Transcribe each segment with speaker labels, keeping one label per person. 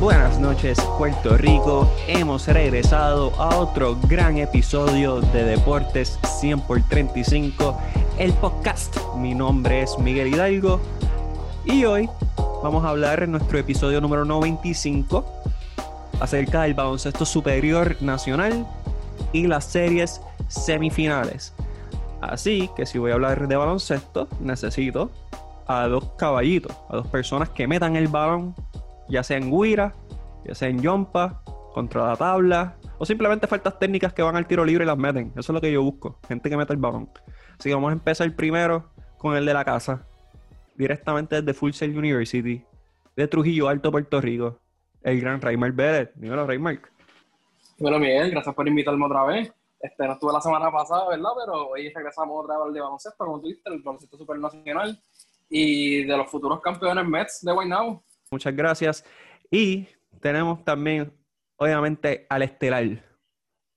Speaker 1: buenas noches, Puerto Rico. Hemos regresado a otro gran episodio de Deportes 100 por 35, el podcast. Mi nombre es Miguel Hidalgo y hoy vamos a hablar en nuestro episodio número 95 acerca del baloncesto superior nacional y las series semifinales. Así que si voy a hablar de baloncesto, necesito a dos caballitos, a dos personas que metan el balón, ya sea en guira, ya sea en yompa, contra la tabla, o simplemente faltas técnicas que van al tiro libre y las meten. Eso es lo que yo busco, gente que meta el balón. Así que vamos a empezar primero con el de la casa, directamente desde Full Sail University, de Trujillo Alto, Puerto Rico, el gran Raymar Vélez. Dímelo, Raymar.
Speaker 2: Bueno, Miguel, gracias por invitarme otra vez. Este, no estuve la semana pasada, ¿verdad? Pero hoy regresamos otra vez al de baloncesto, como tú dijiste, el baloncesto supernacional y de los futuros campeones Mets de Guaynabo.
Speaker 1: Muchas gracias. Y tenemos también, obviamente, al estelar,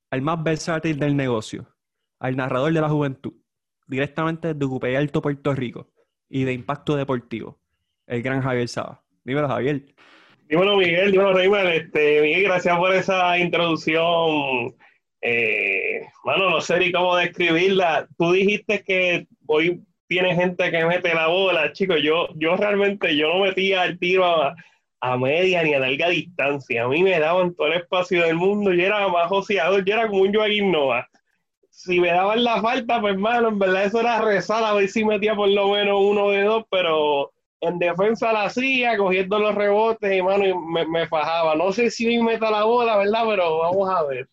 Speaker 1: al más versátil del negocio, al narrador de la juventud, directamente de Cupey Alto, Puerto Rico, y de Impacto Deportivo, el gran Javier Saba. Dímelo, Javier.
Speaker 3: Dímelo, Miguel. Dímelo, Raymond. Este, Miguel, gracias por esa introducción. Eh, bueno, no sé ni cómo describirla. Tú dijiste que hoy tiene gente que mete la bola, chicos. Yo, yo realmente yo no metía el tiro a, media ni a larga distancia. A mí me daban todo el espacio del mundo. Yo era más joseador, yo era como un Joaquín Nova. Si me daban la falta, pues hermano, en verdad eso era rezar a ver si metía por lo menos uno de dos, pero en defensa la hacía, cogiendo los rebotes, y mano, y me, me fajaba. No sé si me meta la bola, ¿verdad? Pero vamos a ver.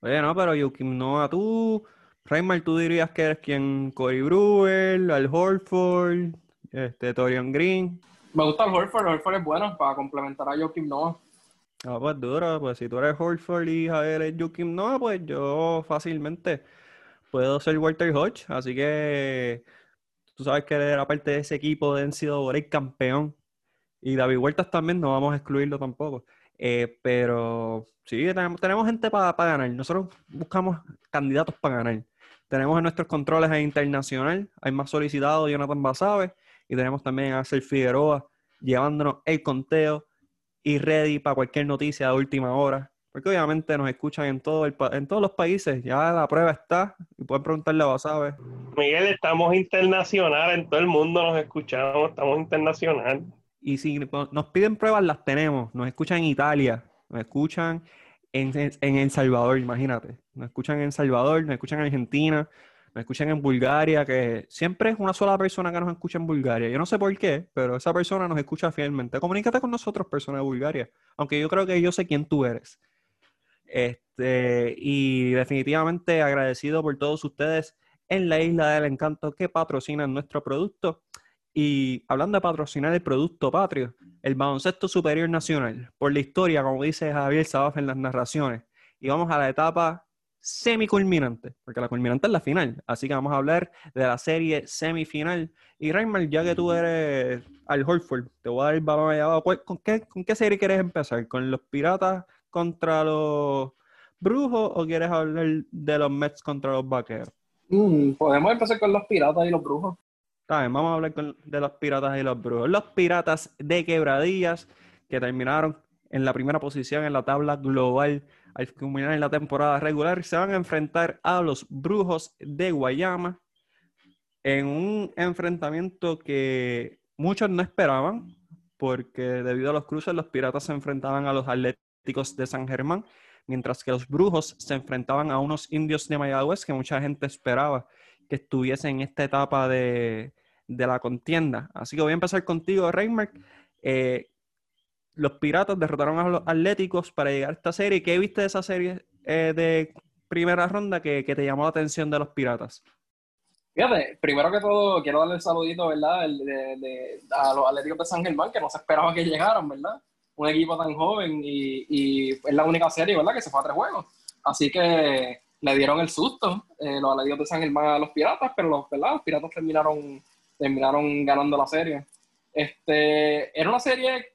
Speaker 1: Oye, no, pero Joaquín Nova, tú Raymar, ¿tú dirías que eres quien Corey Brewer, Al Horford, este, Torian Green?
Speaker 2: Me gusta el Horford, el Horford es bueno para complementar a Joakim Noah.
Speaker 1: Ah, pues duro, pues si tú eres Horford y Javier es Joakim Noah, pues yo fácilmente puedo ser Walter Hodge, así que tú sabes que era parte de ese equipo de NCAA campeón y David Huertas también, no vamos a excluirlo tampoco. Eh, pero sí, tenemos, gente para ganar. Nosotros buscamos candidatos para ganar. Tenemos en nuestros controles a Internacional, hay más solicitado Jonathan Basabe, y tenemos también a Axel Figueroa llevándonos el conteo y ready para cualquier noticia de última hora. Porque obviamente nos escuchan en, todo el, en todos los países, ya la prueba está y pueden preguntarle a Basabe.
Speaker 3: Miguel, estamos internacional, en todo el mundo nos escuchamos, estamos internacional.
Speaker 1: Y si nos piden pruebas, las tenemos. Nos escuchan en Italia, nos escuchan en, en El Salvador, imagínate. Nos escuchan en El Salvador, nos escuchan en Argentina, nos escuchan en Bulgaria, que siempre es una sola persona que nos escucha en Bulgaria. Yo no sé por qué, pero esa persona nos escucha fielmente. Comunícate con nosotros, persona de Bulgaria. Aunque yo creo que yo sé quién tú eres. Este, y definitivamente agradecido por todos ustedes en la Isla del Encanto que patrocinan nuestro producto. Y hablando de patrocinar el producto patrio, el baloncesto superior nacional, por la historia, como dice Javier Sabaf en las narraciones. Y vamos a la etapa semiculminante, porque la culminante es la final. Así que vamos a hablar de la serie semifinal. Y Raymond, ya que tú eres al Holford, te voy a dar el balón allá ¿Con qué, ¿Con qué serie quieres empezar? ¿Con los piratas contra los brujos o quieres hablar de los Mets contra los vaqueros?
Speaker 2: Mm, podemos empezar con los piratas y los brujos
Speaker 1: vamos a hablar de los piratas y los brujos. Los piratas de quebradillas que terminaron en la primera posición en la tabla global al culminar en la temporada regular se van a enfrentar a los brujos de Guayama en un enfrentamiento que muchos no esperaban porque debido a los cruces los piratas se enfrentaban a los atléticos de San Germán mientras que los brujos se enfrentaban a unos indios de Mayagüez que mucha gente esperaba que estuviesen en esta etapa de, de la contienda. Así que voy a empezar contigo, Reinmark. Eh, los Piratas derrotaron a los Atléticos para llegar a esta serie. ¿Qué viste de esa serie eh, de primera ronda que, te llamó la atención de los Piratas?
Speaker 2: Fíjate, primero que todo quiero darle el saludito, ¿verdad? a los Atléticos de San Germán, que no se esperaba que llegaran, ¿verdad? Un equipo tan joven y, es la única serie, ¿verdad? Que se fue a tres juegos. Así que le dieron el susto eh, los Atléticos de San Germán a los Piratas, pero los, ¿verdad? los Piratas terminaron terminaron ganando la serie. Este, era una serie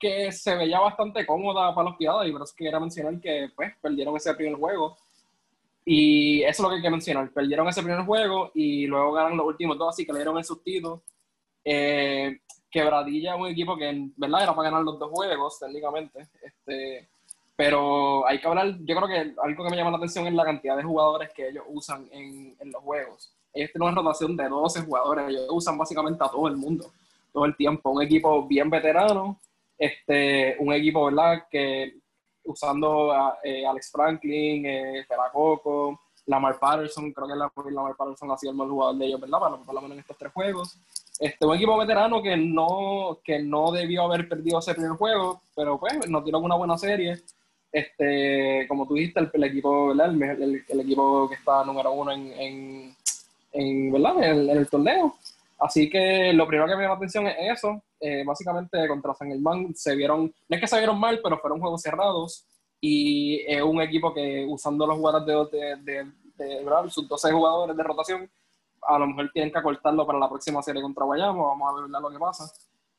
Speaker 2: que se veía bastante cómoda para los Piratas y por eso quería mencionar que pues, perdieron ese primer juego. Y eso es lo que hay que mencionar. Perdieron ese primer juego y luego ganaron los últimos dos, así que le dieron el sustito. Eh, Quebradilla es un equipo que, en verdad, era para ganar los dos juegos, técnicamente. Este, pero hay que hablar, yo creo que algo que me llama la atención es la cantidad de jugadores que ellos usan en, en los juegos. Ellos tienen una rotación de 12 jugadores, ellos usan básicamente a todo el mundo, todo el tiempo. Un equipo bien veterano, este, un equipo, ¿verdad? Que usando a eh, Alex Franklin, eh, Peracoco, Lamar Patterson, creo que la, Lamar Patterson ha sido el mejor jugador de ellos, ¿verdad? Por, lo menos en estos tres juegos. Este, un equipo veterano que no, que no debió haber perdido ese primer juego, pero pues nos tiró una buena serie. Este, como tú dijiste, el, equipo, ¿verdad? El, el, equipo que está número uno en, en, en ¿verdad? En, el torneo. Así que lo primero que me llama la atención es eso. Eh, básicamente contra San Germán se vieron, no es que se vieron mal, pero fueron juegos cerrados y es un equipo que usando los jugadores de, de, de, sus 12 jugadores de rotación, a lo mejor tienen que acortarlo para la próxima serie contra Guayama, vamos a ver lo que pasa,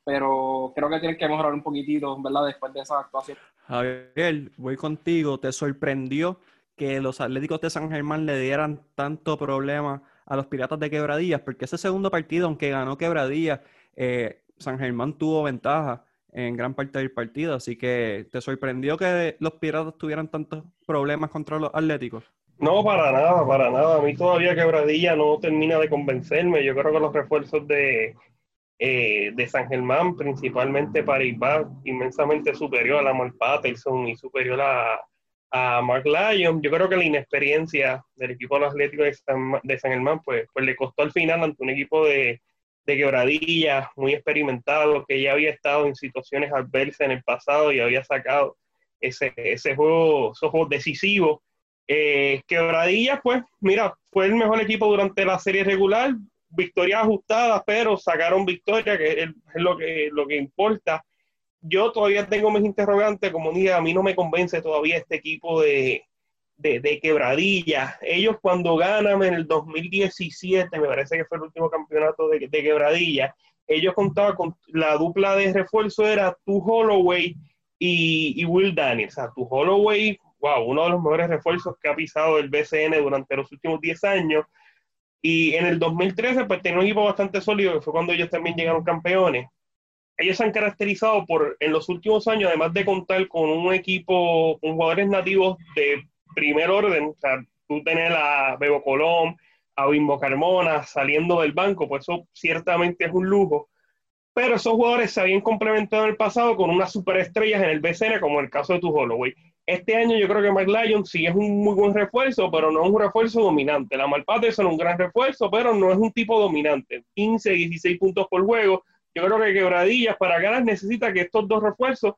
Speaker 2: pero creo que tienen que mejorar un poquitito, ¿verdad? Después de esa actuación.
Speaker 1: Javier, voy contigo, ¿te sorprendió que los Atléticos de San Germán le dieran tanto problema a los Piratas de Quebradillas? Porque ese segundo partido, aunque ganó Quebradillas, eh, San Germán tuvo ventaja en gran parte del partido, así que ¿te sorprendió que los Piratas tuvieran tantos problemas contra los Atléticos?
Speaker 3: No, para nada, para nada. A mí todavía Quebradilla no termina de convencerme. Yo creo que los refuerzos de, eh, de San Germán, principalmente para Paribas, inmensamente superior a Lamar Patterson y superior a, a Mark Lyon. Yo creo que la inexperiencia del equipo de San, de San Germán pues, pues le costó al final ante un equipo de, de quebradilla, muy experimentado, que ya había estado en situaciones adversas en el pasado y había sacado ese, ese juego, esos juegos decisivos. Eh, quebradilla, pues, mira, fue el mejor equipo durante la serie regular, victorias ajustadas, pero sacaron victoria, que es, lo, que, lo que importa. Yo todavía tengo mis interrogantes, como dije, a mí no me convence todavía este equipo de, de, quebradilla. Ellos cuando ganan en el 2017, me parece que fue el último campeonato de, de quebradilla, ellos contaban con la dupla de refuerzo era Tu Holloway y, Will Daniels. O sea, Tu Holloway, wow, uno de los mejores refuerzos que ha pisado el BCN durante los últimos 10 años. Y en el 2013, pues tenía un equipo bastante sólido, que fue cuando ellos también llegaron campeones. Ellos se han caracterizado por, en los últimos años, además de contar con un equipo, con jugadores nativos de primer orden, o sea, tú tenés a Bebo Colón, a Bimbo Carmona saliendo del banco, pues eso ciertamente es un lujo. Pero esos jugadores se habían complementado en el pasado con unas superestrellas en el BCN, como el caso de tu Holloway. Este año yo creo que Mike sí es un muy buen refuerzo, pero no es un refuerzo dominante. La Malpate es un gran refuerzo, pero no es un tipo dominante. 15, 16 puntos por juego. Yo creo que Quebradillas para ganar necesita que estos dos refuerzos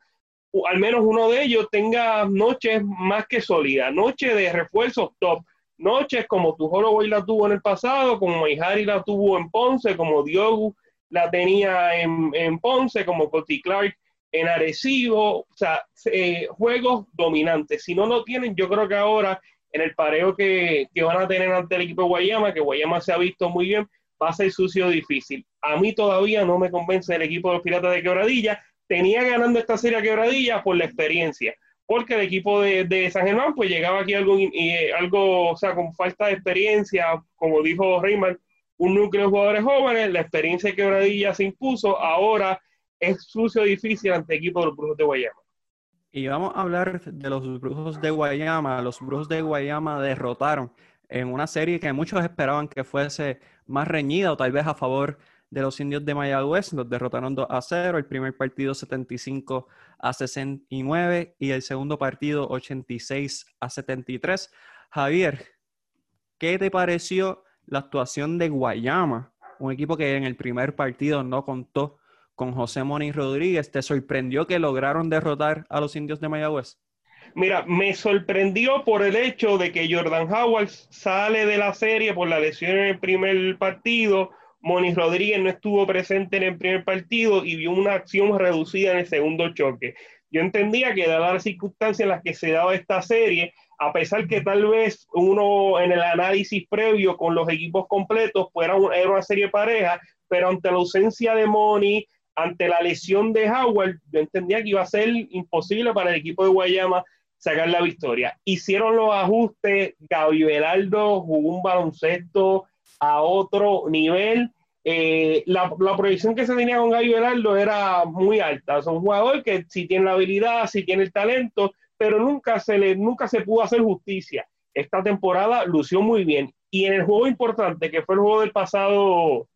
Speaker 3: al menos uno de ellos tenga noches más que sólidas, noches de refuerzos top, noches como tu Holloway la tuvo en el pasado, como Maihari la tuvo en Ponce, como Diogo la tenía en, en Ponce, como Coti Clark en Arecibo, o sea, eh, juegos dominantes. Si no lo tienen, yo creo que ahora en el pareo que, que, van a tener ante el equipo de Guayama, que Guayama se ha visto muy bien, va a ser sucio difícil. A mí todavía no me convence el equipo de los Piratas de Quebradilla, tenía ganando esta serie a quebradilla por la experiencia, porque el equipo de, San Germán pues llegaba aquí algo, y, algo, o sea, con falta de experiencia, como dijo Reyman, un núcleo de jugadores jóvenes, la experiencia de quebradilla se impuso, ahora es sucio difícil ante el equipo de los Brujos de Guayama.
Speaker 1: Y vamos a hablar de los Brujos de Guayama. Los Brujos de Guayama derrotaron en una serie que muchos esperaban que fuese más reñida o tal vez a favor de los indios de Mayagüez. Los derrotaron 2 a 0. El primer partido 75 a 69 y el segundo partido 86 a 73. Javier, ¿qué te pareció la actuación de Guayama? Un equipo que en el primer partido no contó con José Moni Rodríguez. ¿Te sorprendió que lograron derrotar a los indios de Mayagüez?
Speaker 3: Mira, me sorprendió por el hecho de que Jordan Howard sale de la serie por la lesión en el primer partido Moni Rodríguez no estuvo presente en el primer partido y vio una acción reducida en el segundo choque. Yo entendía que dadas las circunstancias en las que se daba esta serie, a pesar que tal vez uno en el análisis previo con los equipos completos fuera era una serie pareja, pero ante la ausencia de Moni, ante la lesión de Howard, yo entendía que iba a ser imposible para el equipo de Guayama sacar la victoria. Hicieron los ajustes, Gaby Velardo jugó un baloncesto a otro nivel. eh, la, la, proyección que se tenía con Gaby Velardo era muy alta. Es un jugador que sí tiene la habilidad, sí tiene el talento, pero nunca se, le, nunca se pudo hacer justicia. Esta temporada lució muy bien. Y en el juego importante, que fue el juego del pasado,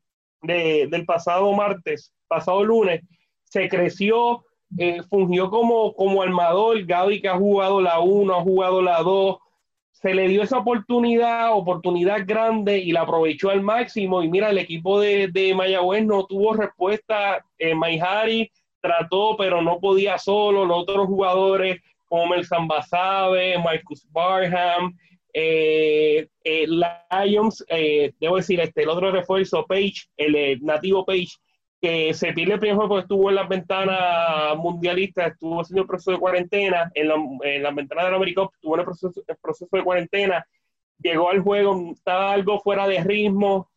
Speaker 3: de, del pasado martes, pasado lunes, se creció, eh, fungió como, como armador. Gaby que ha jugado la 1, ha jugado la 2, se le dio esa oportunidad, oportunidad grande y la aprovechó al máximo. Y mira, el equipo de, de Mayagüez no tuvo respuesta. Eh, trató, pero no podía solo. Los otros jugadores como el Zambasabe, Marcus Barham, eh, eh, Lions, debo decir, este, el otro refuerzo, Page, el nativo Page, que se pierde el primer juego estuvo en las ventanas mundialistas, estuvo haciendo el proceso de cuarentena, en, la, en las ventanas de la América estuvo en el proceso, el proceso de cuarentena, llegó al juego, estaba algo fuera de ritmo.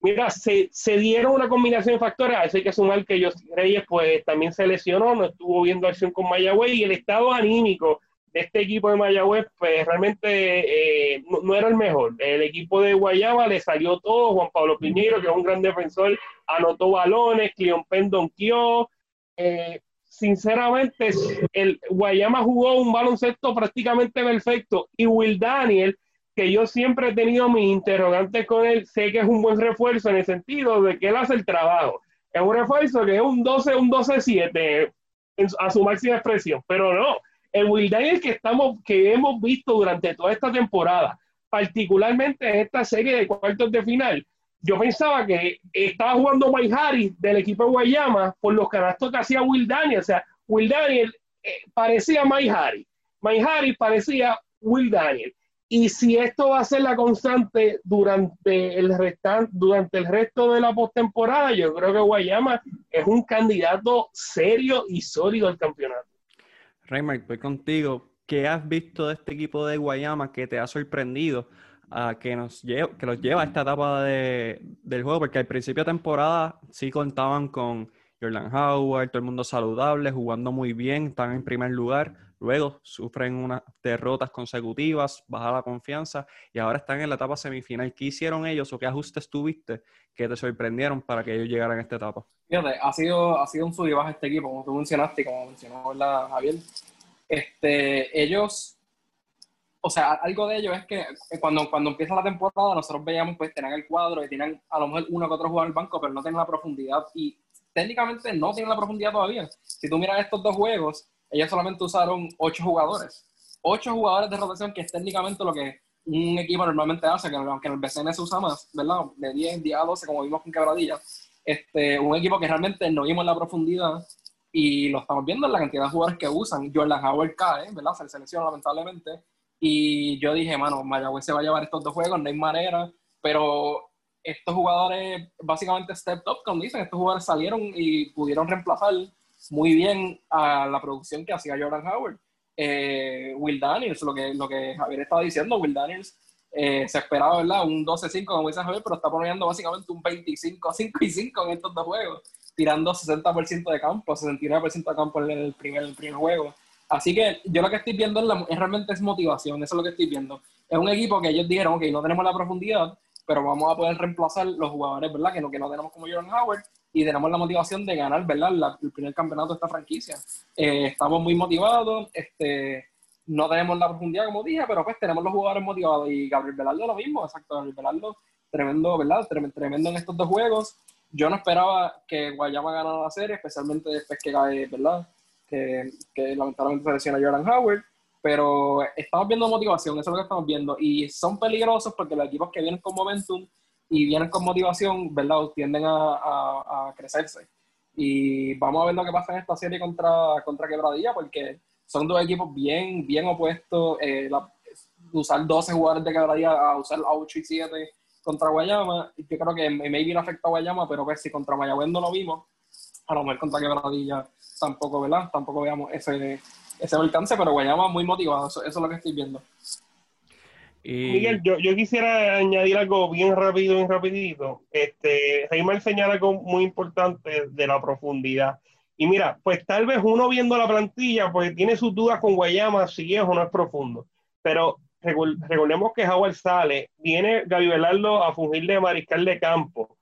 Speaker 3: Mira, se, se dieron una combinación de factores, así que sumar que ellos Reyes pues también se lesionó, no estuvo viendo acción con Mayagüez y el estado anímico de este equipo de Mayagüez, pues realmente eh, no, era el mejor. El equipo de Guayama le salió todo. Juan Pablo Piñero, que es un gran defensor, anotó balones. Cleon Penn donqueó. Eh, sinceramente, el Guayama jugó un baloncesto prácticamente perfecto. Y Will Daniel, que yo siempre he tenido mis interrogantes con él, sé que es un buen refuerzo en el sentido de que él hace el trabajo. Es un refuerzo que es un 12, un 12-7 a su máxima expresión, pero no el Will Daniel que, estamos, que hemos visto durante toda esta temporada, particularmente en esta serie de cuartos de final, yo pensaba que estaba jugando Mike Harris del equipo de Guayama por los canastos que hacía Will Daniel. O sea, Will Daniel eh, parecía Mike Harris. Mike Harris parecía Will Daniel. Y si esto va a ser la constante durante el, durante el resto de la postemporada, yo creo que Guayama es un candidato serio y sólido al campeonato.
Speaker 1: Raymar, voy contigo. ¿Qué has visto de este equipo de Guayama que te ha sorprendido a que, nos lleva, que los lleva a esta etapa de, del juego? Porque al principio de temporada sí contaban con Jordan Howard, todo el mundo saludable, jugando muy bien, están en primer lugar. Luego sufren unas derrotas consecutivas, baja la confianza y ahora están en la etapa semifinal. ¿Qué hicieron ellos o qué ajustes tuviste que te sorprendieron para que ellos llegaran a esta etapa?
Speaker 2: Fíjate, ha sido, ha sido un sub y baja este equipo, como tú mencionaste y como mencionó la Javier. Este, ellos, o sea, algo de ellos es que cuando, cuando empieza la temporada nosotros veíamos pues tenían el cuadro y tienen a lo mejor uno que otro jugador el banco, pero no tienen la profundidad y técnicamente no tienen la profundidad todavía. Si tú miras estos dos juegos, ellos solamente usaron ocho jugadores. Ocho jugadores de rotación, que es técnicamente lo que un equipo normalmente hace, que aunque en el BCN se usa más, ¿verdad? De 10, 10 a 12, como vimos con Quebradilla este, un equipo que realmente no vimos la profundidad y lo estamos viendo en la cantidad de jugadores que usan. Jordan Howard cae, ¿verdad? Se selecciona lamentablemente. Y yo dije, mano, Mayagüez se va a llevar estos dos juegos, no hay manera. Pero estos jugadores, básicamente, stepped up, como dicen, estos jugadores salieron y pudieron reemplazar muy bien a la producción que hacía Jordan Howard. Eh, Will Daniels, lo que, lo que Javier estaba diciendo, Will Daniels eh, se esperaba, ¿verdad? Un 12-5, como dice Javier, pero está poniendo básicamente un 25-5 y 5 en estos dos juegos, tirando 60% de campo, 69% de campo en el primer, el primer juego. Así que yo lo que estoy viendo es, realmente es motivación, eso es lo que estoy viendo. Es un equipo que ellos dijeron, ok, no tenemos la profundidad, pero vamos a poder reemplazar los jugadores, ¿verdad? Que no, que no tenemos como Jordan Howard y tenemos la motivación de ganar, ¿verdad? el primer campeonato de esta franquicia. Eh, estamos muy motivados, este, no tenemos la profundidad, como dije, pero pues tenemos los jugadores motivados. Y Gabriel Velardo lo mismo, exacto. Gabriel Velardo, tremendo, ¿verdad? Tremendo en estos dos juegos. Yo no esperaba que Guayama ganara la serie, especialmente después que cae, ¿verdad? Que, que lamentablemente se lesiona Jordan Howard. Pero estamos viendo motivación, eso es lo que estamos viendo. Y son peligrosos porque los equipos que vienen con momentum y vienen con motivación, ¿verdad? Tienden a, a, crecerse. Y vamos a ver lo que pasa en esta serie contra, contra Quebradilla, porque son dos equipos bien, bien opuestos. Eh, usar 12 jugadores de día a usar 8 y 7 contra Guayama, yo creo que maybe no afecta a Guayama, pero ver pues si contra Mayagüez no lo vimos, a lo mejor contra Quebradilla tampoco, ¿verdad? Tampoco veamos ese, ese alcance, pero Guayama muy motivado, eso, es lo que estoy viendo.
Speaker 3: Miguel, yo, yo, quisiera añadir algo bien rápido, bien rapidito. Este, Reymar señala algo muy importante de la profundidad. Y mira, pues tal vez uno viendo la plantilla, pues tiene sus dudas con Guayama, si es o no es profundo. Pero recordemos que Howard sale, viene Gaby Velardo a fungir de mariscal de campo.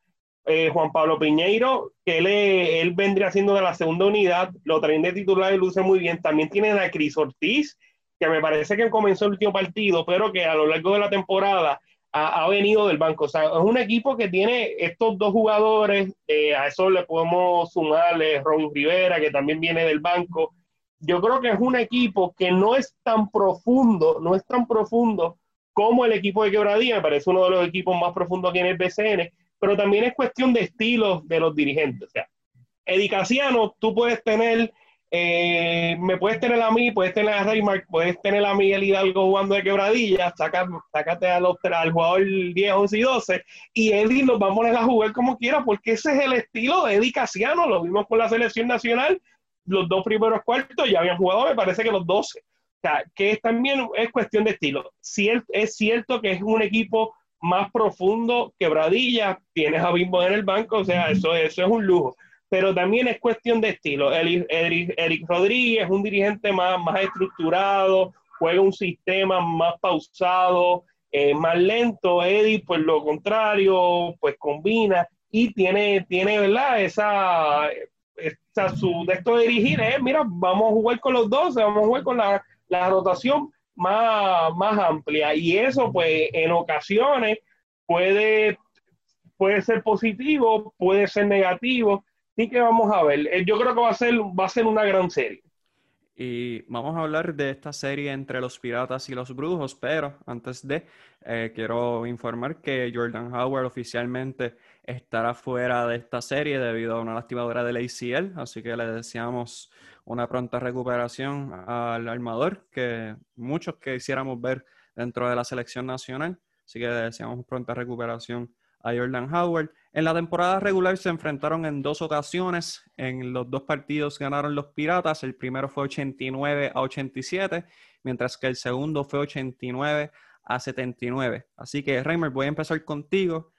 Speaker 3: eh, Juan Pablo Piñeiro, que él, él vendría siendo de la segunda unidad, lo traen de titular y luce muy bien. También tienen a Cris Ortiz, que me parece que comenzó el último partido, pero que a lo largo de la temporada ha, venido del banco. O sea, es un equipo que tiene estos dos jugadores, eh, a eso le podemos sumarle Ron Rivera, que también viene del banco. Yo creo que es un equipo que no es tan profundo, no es tan profundo como el equipo de Quebradía, me parece uno de los equipos más profundos aquí en el BCN, pero también es cuestión de estilos de los dirigentes. Sea, Edicaciano, tú puedes tener eh, me puedes tener a mí, puedes tener a Reymar, puedes tener a Miguel Hidalgo jugando de quebradilla, saca, sácate a los, al jugador 10, 11 y 12, y Eddie los va a poner a jugar como quiera, porque ese es el estilo de Eddie Casiano, lo vimos con la selección nacional, los dos primeros cuartos ya habían jugado, me parece que los 12. O sea, que también es cuestión de estilo. Si es cierto que es un equipo más profundo, quebradilla, tienes a Bimbo en el banco, o sea, eso, eso es un lujo pero también es cuestión de estilo. Eric, Rodríguez es un dirigente más, más estructurado, juega un sistema más pausado, eh, más lento. Eddie, pues lo contrario, pues combina y tiene, tiene ¿verdad? Esa, su de esto dirigir es, mira, vamos a jugar con los dos, vamos a jugar con la, la rotación más, más amplia. Y eso, pues, en ocasiones puede, puede ser positivo, puede ser negativo Así que vamos a ver. Eh, yo creo que va a ser, va a ser una gran serie.
Speaker 1: Y vamos a hablar de esta serie entre los piratas y los brujos, pero antes de, eh, quiero informar que Jordan Howard oficialmente estará fuera de esta serie debido a una lastimadura del ACL, así que le deseamos una pronta recuperación al armador, que muchos quisiéramos ver dentro de la selección nacional, así que le deseamos pronta recuperación a Jordan Howard. En la temporada regular se enfrentaron en dos ocasiones. En los dos partidos ganaron los Piratas. El primero fue 89 a 87, mientras que el segundo fue 89 a 79. Así que, Reimer, voy a empezar contigo.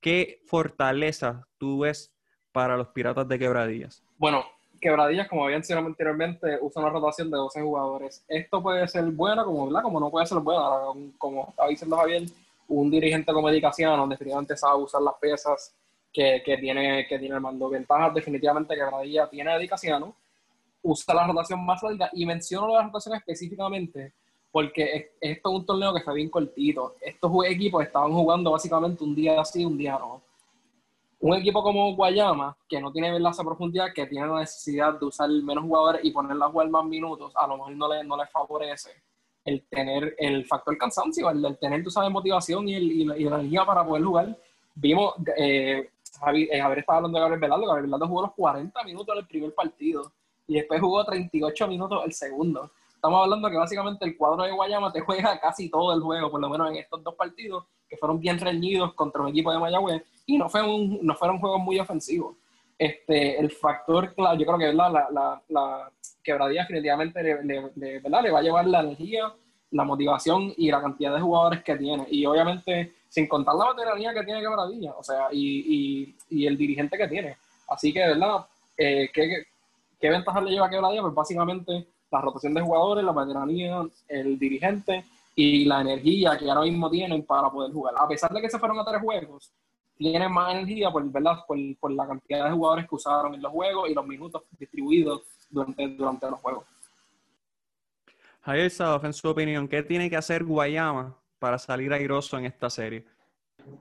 Speaker 1: ¿Qué fortaleza tú ves para los Piratas de Quebradillas?
Speaker 2: Bueno, Quebradillas, como había mencionado anteriormente, usa una rotación de 12 jugadores. Esto puede ser bueno, como, como no puede ser bueno. Como estaba diciendo Javier, un dirigente como Edicaciano definitivamente sabe usar las piezas que, que, tiene, que tiene el mando. Ventajas definitivamente que Gradilla tiene Edicaciano, usa la rotación más larga y menciono la rotación específicamente porque esto es un torneo que fue bien cortito. Estos equipos estaban jugando básicamente un día así, un día no. Un equipo como Guayama, que no tiene esa profundidad, que tiene la necesidad de usar menos jugadores y ponerla a jugar más minutos, a lo mejor no le, no le favorece el tener el factor cansancio, el, tener, tú sabes, motivación y, el, y, la, energía para poder jugar. Vimos, eh, Javier, eh, estaba hablando de Gabriel Velardo, Gabriel Velardo jugó los 40 minutos en el primer partido y después jugó 38 minutos el segundo. Estamos hablando que básicamente el cuadro de Guayama te juega casi todo el juego, por lo menos en estos dos partidos, que fueron bien reñidos contra un equipo de Mayagüez, y no, fue un, no fueron juegos muy ofensivos. Este, el factor claro, yo creo que la, la, la quebradilla definitivamente le, ¿verdad? le va a llevar la energía, la motivación y la cantidad de jugadores que tiene. Y obviamente, sin contar la veteranía que tiene quebradilla, o sea, y, y, el dirigente que tiene. Así que, ¿verdad? Eh, ¿qué, ¿Qué ventajas le lleva a quebradilla? Pues básicamente la rotación de jugadores, la veteranía, el dirigente y la energía que ahora mismo tienen para poder jugar. A pesar de que se fueron a tres juegos, tienen más energía por, ¿verdad? Por, por la cantidad de jugadores que usaron en los juegos y los minutos distribuidos durante, durante los juegos.
Speaker 1: Javier Sadov, en su opinión, ¿qué tiene que hacer Guayama para salir airoso en esta serie?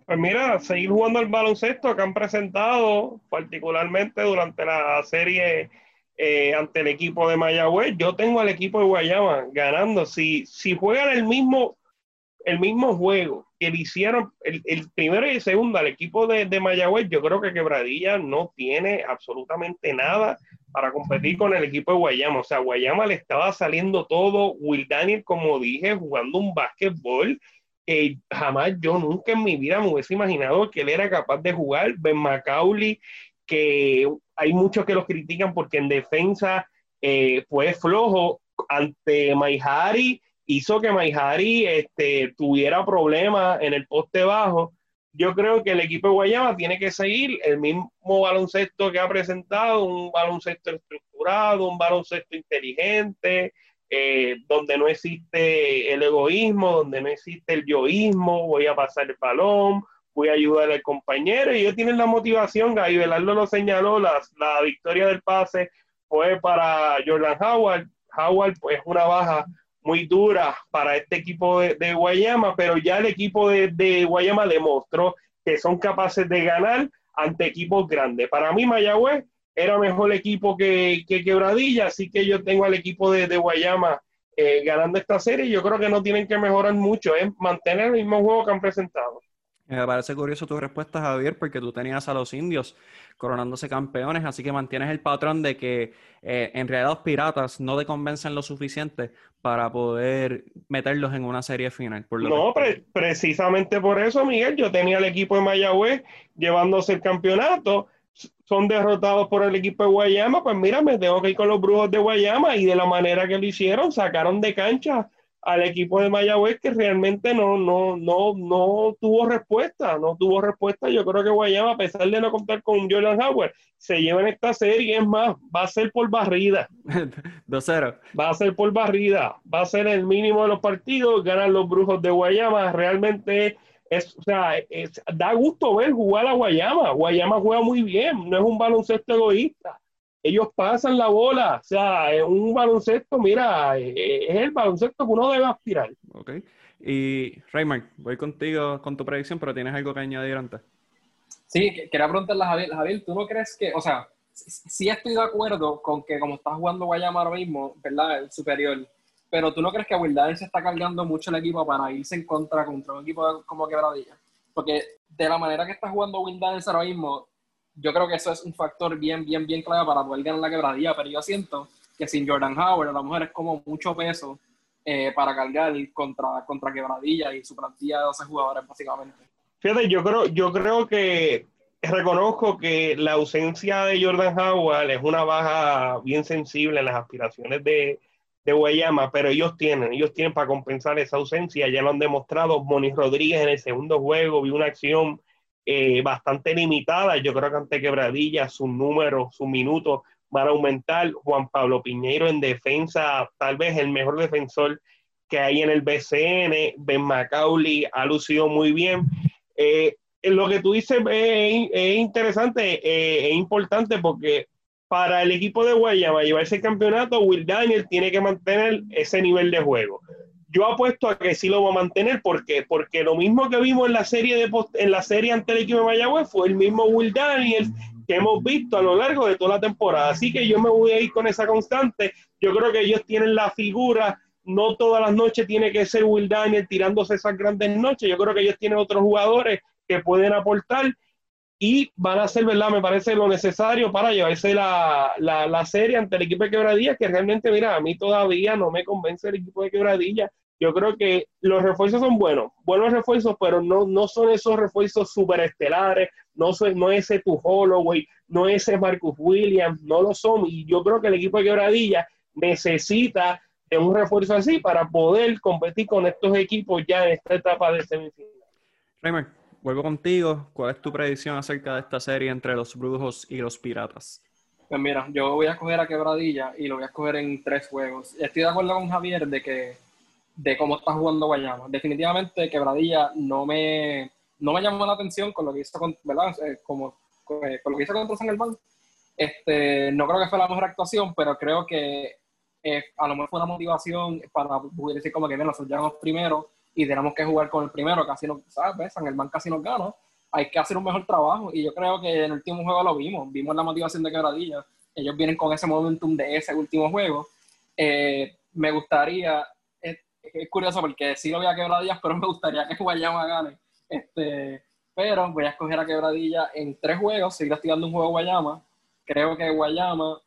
Speaker 3: Pues mira, seguir jugando el baloncesto que han presentado, particularmente durante la serie eh, ante el equipo de Mayagüez. Yo tengo al equipo de Guayama ganando. Si, si juegan el mismo, el mismo juego que le hicieron el, primero y el segundo al equipo de, de yo creo que Quebradilla no tiene absolutamente nada para competir con el equipo de Guayama. O sea, Guayama le estaba saliendo todo. Will Daniel, como dije, jugando un básquetbol que jamás yo nunca en mi vida me hubiese imaginado que él era capaz de jugar. Ben Macaulay, que hay muchos que los critican porque en defensa eh, fue flojo. Ante Maihari, hizo que Maihari este, tuviera problemas en el poste bajo. Yo creo que el equipo de Guayama tiene que seguir el mismo baloncesto que ha presentado, un baloncesto estructurado, un baloncesto inteligente, eh, donde no existe el egoísmo, donde no existe el yoísmo, voy a pasar el balón, voy a ayudar al compañero y ellos tienen la motivación, Gaby Velardo lo señaló, la, la victoria del pase fue para Jordan Howard, Howard pues una baja muy dura para este equipo de, Guayama, pero ya el equipo de, Guayama demostró que son capaces de ganar ante equipos grandes. Para mí Mayagüez era mejor equipo que, Quebradilla, así que yo tengo al equipo de, Guayama eh, ganando esta serie yo creo que no tienen que mejorar mucho, es mantener el mismo juego que han presentado.
Speaker 1: Me parece curioso tu respuesta, Javier, porque tú tenías a los indios coronándose campeones, así que mantienes el patrón de que eh, en realidad los piratas no te convencen lo suficiente para poder meterlos en una serie final.
Speaker 3: no, precisamente por eso, Miguel, yo tenía el equipo de Mayagüez llevándose el campeonato, son derrotados por el equipo de Guayama, pues mira, me tengo que ir con los brujos de Guayama y de la manera que lo hicieron, sacaron de cancha al equipo de Mayagüez que realmente no, no, no, no tuvo respuesta, no tuvo respuesta. Yo creo que Guayama, a pesar de no contar con Jordan Howard, se lleva en esta serie, es más, va a ser por barrida.
Speaker 1: 2-0.
Speaker 3: Va a ser por barrida, va a ser el mínimo de los partidos, ganan los brujos de Guayama, realmente es, o sea, da gusto ver jugar a Guayama. Guayama juega muy bien, no es un baloncesto egoísta ellos pasan la bola. O sea, es un baloncesto, mira, es el baloncesto que uno debe aspirar.
Speaker 1: Ok. Y Raymond, voy contigo con tu predicción, pero tienes algo que añadir antes.
Speaker 2: Sí, quería preguntarle a Javier, Javier, ¿tú no crees que, o sea, sí estoy de acuerdo con que como está jugando Guayama ahora mismo, ¿verdad? El superior, pero ¿tú no crees que Will se está cargando mucho el equipo para irse en contra contra un equipo como Quebradilla? Porque de la manera que está jugando Will ahora mismo, yo creo que eso es un factor bien, bien, bien clave para poder ganar la quebradilla, pero yo siento que sin Jordan Howard a lo mejor es como mucho peso eh, para cargar contra, contra quebradilla y su plantilla de 12 jugadores básicamente.
Speaker 3: Fíjate, yo creo, yo creo que reconozco que la ausencia de Jordan Howard es una baja bien sensible en las aspiraciones de, de Guayama, pero ellos tienen, ellos tienen para compensar esa ausencia, ya lo han demostrado. Moni Rodríguez en el segundo juego vi una acción eh, bastante limitada. Yo creo que ante Quebradilla sus números, sus minutos van a aumentar. Juan Pablo Piñeiro en defensa, tal vez el mejor defensor que hay en el BCN. Ben Macaulay ha lucido muy bien. Eh, lo que tú dices es, interesante, eh, es importante porque para el equipo de Guayama llevarse el campeonato, Will Daniel tiene que mantener ese nivel de juego yo apuesto a que sí lo va a mantener. ¿Por qué? Porque lo mismo que vimos en la serie de en la serie ante el equipo de Mayagüez fue el mismo Will Daniels que hemos visto a lo largo de toda la temporada. Así que yo me voy a ir con esa constante. Yo creo que ellos tienen la figura. No todas las noches tiene que ser Will Daniels tirándose esas grandes noches. Yo creo que ellos tienen otros jugadores que pueden aportar y van a hacer, ¿verdad? Me parece lo necesario para llevarse la, la, serie ante el equipo de Quebradilla, que realmente, mira, a mí todavía no me convence el equipo de Quebradilla. Yo creo que los refuerzos son buenos, buenos refuerzos, pero no, no son esos refuerzos superestelares, no, son, no ese tu Holloway, no ese Marcus Williams, no lo son. Y yo creo que el equipo de Quebradilla necesita de un refuerzo así para poder competir con estos equipos ya en esta etapa de semifinal.
Speaker 1: Raymond vuelvo contigo. ¿Cuál es tu predicción acerca de esta serie entre los brujos y los piratas?
Speaker 2: Pues mira, yo voy a escoger a Quebradilla y lo voy a escoger en tres juegos. Estoy de acuerdo con Javier de que de cómo está jugando Guayama. Definitivamente Quebradilla no me, no me llamó la atención con lo que hizo con, ¿verdad? Eh, como, eh, con lo que hizo contra San Germán. Este, no creo que fue la mejor actuación, pero creo que eh, a lo mejor fue una motivación para poder decir como que, bien, nosotros llegamos primero y tenemos que jugar con el primero, casi no, ¿sabes? San Germán casi nos gana, hay que hacer un mejor trabajo y yo creo que en el último juego lo vimos, vimos la motivación de Quebradilla, ellos vienen con ese momentum de ese último juego. Eh, me gustaría, es, curioso porque sí lo voy a Quebradillas, pero me gustaría que Guayama gane. Este, pero voy a escoger a Quebradilla en tres juegos, seguir estirando un juego Guayama. Creo que Guayama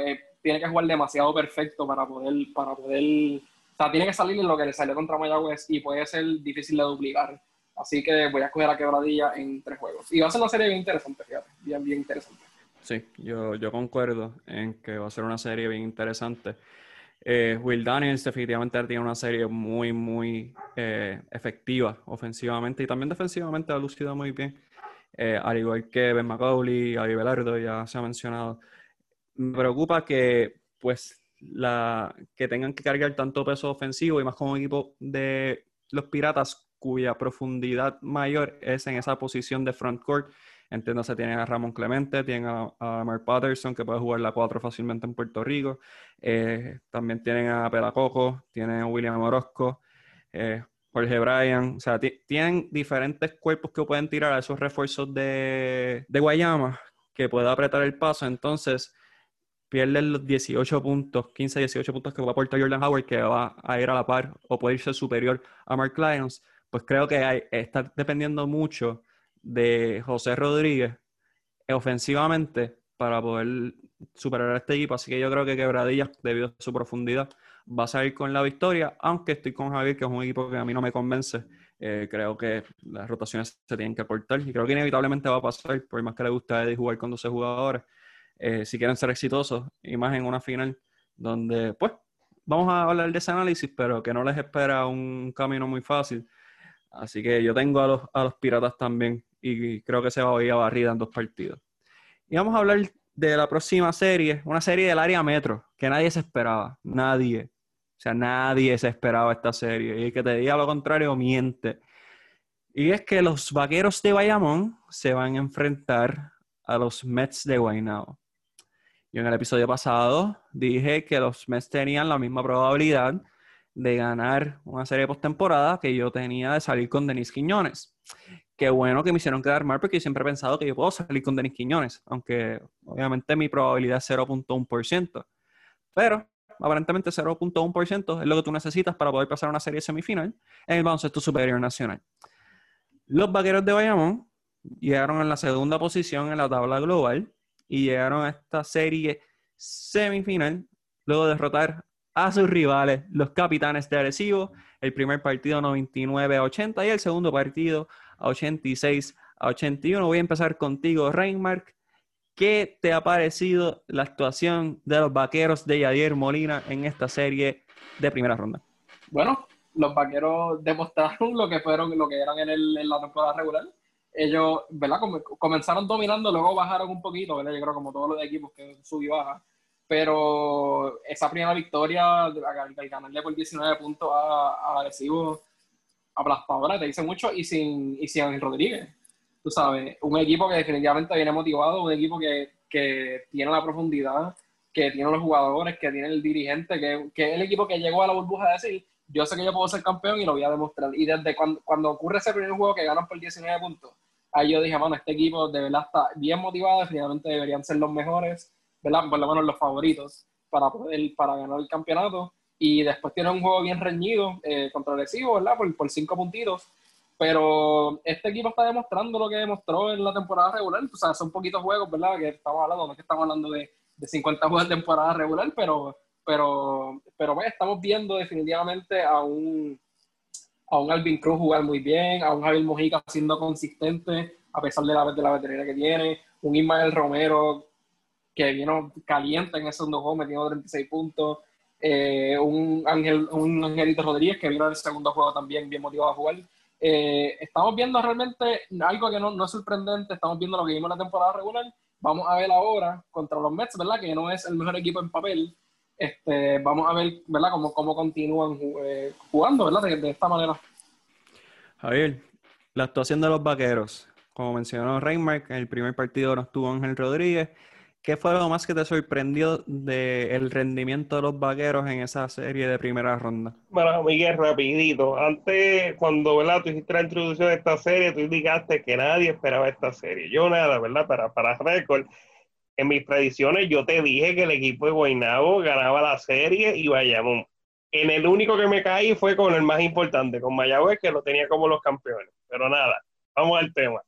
Speaker 2: eh, tiene que jugar demasiado perfecto para poder, para poder o sea, tiene que salir en lo que le salió contra Mayagüez y puede ser difícil de duplicar. Así que voy a escoger a Quebradilla en tres juegos. Y va a ser una serie bien interesante, fíjate. Bien, bien interesante.
Speaker 1: Sí, yo, yo concuerdo en que va a ser una serie bien interesante. Eh, Will Daniels definitivamente tiene una serie muy, muy eh, efectiva ofensivamente y también defensivamente ha lucido muy bien. Eh, al igual que Ben McCauley, Avi Velardo, ya se ha mencionado. Me preocupa que, pues, la, que tengan que cargar tanto peso ofensivo y más como equipo de los Piratas cuya profundidad mayor es en esa posición de front court. Entiéndase, tienen a Ramón Clemente, tienen a, Mark Patterson, que puede jugar la 4 fácilmente en Puerto Rico. Eh, también tienen a Pelacoco, tienen a William Orozco, eh, Jorge Bryan. O sea, tienen diferentes cuerpos que pueden tirar a esos refuerzos de, de Guayama que pueda apretar el paso. Entonces, pierden los 18 puntos, 15, 18 puntos que va a aportar Jordan Howard, que va a ir a la par o puede irse superior a Mark Lyons. Pues creo que está dependiendo mucho de José Rodríguez ofensivamente para poder superar a este equipo. Así que yo creo que Quebradillas, debido a su profundidad, va a salir con la victoria, aunque estoy con Javier, que es un equipo que a mí no me convence. Eh, creo que las rotaciones se tienen que aportar y creo que inevitablemente va a pasar, por más que le guste a Eddie jugar con 12 jugadores, eh, si quieren ser exitosos, y más en una final donde, pues, vamos a hablar de ese análisis, pero que no les espera un camino muy fácil. Así que yo tengo a los, a los Piratas también y creo que se va a ir a barrida en dos partidos. Y vamos a hablar de la próxima serie, una serie del área metro, que nadie se esperaba, nadie. O sea, nadie se esperaba esta serie. Y el que te diga lo contrario miente. Y es que los vaqueros de Bayamón se van a enfrentar a los Mets de Guaynabo. Yo en el episodio pasado dije que los Mets tenían la misma probabilidad de ganar una serie de postemporada que yo tenía de salir con Denis Quiñones. Qué bueno que me hicieron quedar mal porque yo siempre he pensado que yo puedo salir con Denis Quiñones, aunque obviamente mi probabilidad es 0.1%. Pero aparentemente 0.1% es lo que tú necesitas para poder pasar una serie semifinal en el baloncesto superior nacional. Los vaqueros de Bayamón llegaron en la segunda posición en la tabla global y llegaron a esta serie semifinal luego de derrotar a sus rivales, los capitanes de Arecibo, el primer partido 99 a 80 y el segundo partido a 86 a 81. Voy a empezar contigo, Reinmark. ¿Qué te ha parecido la actuación de los vaqueros de Yadier Molina en esta serie de primera ronda?
Speaker 2: Bueno, los vaqueros demostraron lo que fueron, lo que eran en, el, en la temporada regular. Ellos, ¿verdad? comenzaron dominando, luego bajaron un poquito, ¿verdad? Yo creo como todos los equipos que subió baja pero esa primera victoria, al, ganarle por 19 puntos a, a Arecibo, aplastadora, te dice mucho, y sin, y sin Rodríguez. Tú sabes, un equipo que definitivamente viene motivado, un equipo que, que tiene la profundidad, que tiene los jugadores, que tiene el dirigente, que, que, es el equipo que llegó a la burbuja a decir, yo sé que yo puedo ser campeón y lo voy a demostrar. Y desde cuando, cuando ocurre ese primer juego que ganan por 19 puntos, ahí yo dije, mano, este equipo de verdad está bien motivado, definitivamente deberían ser los mejores ¿verdad? Por lo menos los favoritos para poder, para ganar el campeonato. Y después tiene un juego bien reñido eh, contra Recibo, ¿verdad? Por, por cinco puntitos. Pero este equipo está demostrando lo que demostró en la temporada regular. O sea, son poquitos juegos, ¿verdad? Que estamos hablando, no es que estamos hablando de, de 50 juegos de temporada regular, pero, pero, pero pues, estamos viendo definitivamente a un, a un Alvin Cruz jugar muy bien, a un Javier Mojica siendo consistente a pesar de la, de la veterinaria que tiene, un Ismael Romero que vino caliente en ese segundo juego, metiendo 36 puntos. Eh, un, Ángel, un Angelito Rodríguez que vino en el segundo juego también bien motivado a jugar. Eh, estamos viendo realmente algo que no, no, es sorprendente, estamos viendo lo que vimos en la temporada regular. Vamos a ver ahora contra los Mets, ¿verdad? Que no es el mejor equipo en papel. Este, vamos a ver, ¿verdad? Cómo, cómo continúan eh, jugando, ¿verdad? De, de, esta manera.
Speaker 1: Javier, la actuación de los vaqueros. Como mencionó Reinmark, en el primer partido no estuvo Ángel Rodríguez. ¿Qué fue lo más que te sorprendió del rendimiento de los vaqueros en esa serie de primera ronda?
Speaker 3: Bueno, Miguel, rapidito. Antes, cuando ¿verdad? tú hiciste la introducción de esta serie, tú indicaste que nadie esperaba esta serie. Yo nada, ¿verdad? Para, para récord, en mis predicciones yo te dije que el equipo de Guaynabo ganaba la serie y Bayamón. En el único que me caí fue con el más importante, con Mayagüez, que lo tenía como los campeones. Pero nada, vamos al tema.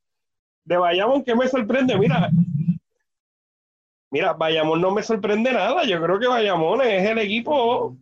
Speaker 3: De Bayamón, ¿qué me sorprende? Mira, Mira, Bayamón no me sorprende nada. Yo creo que Bayamón es el equipo,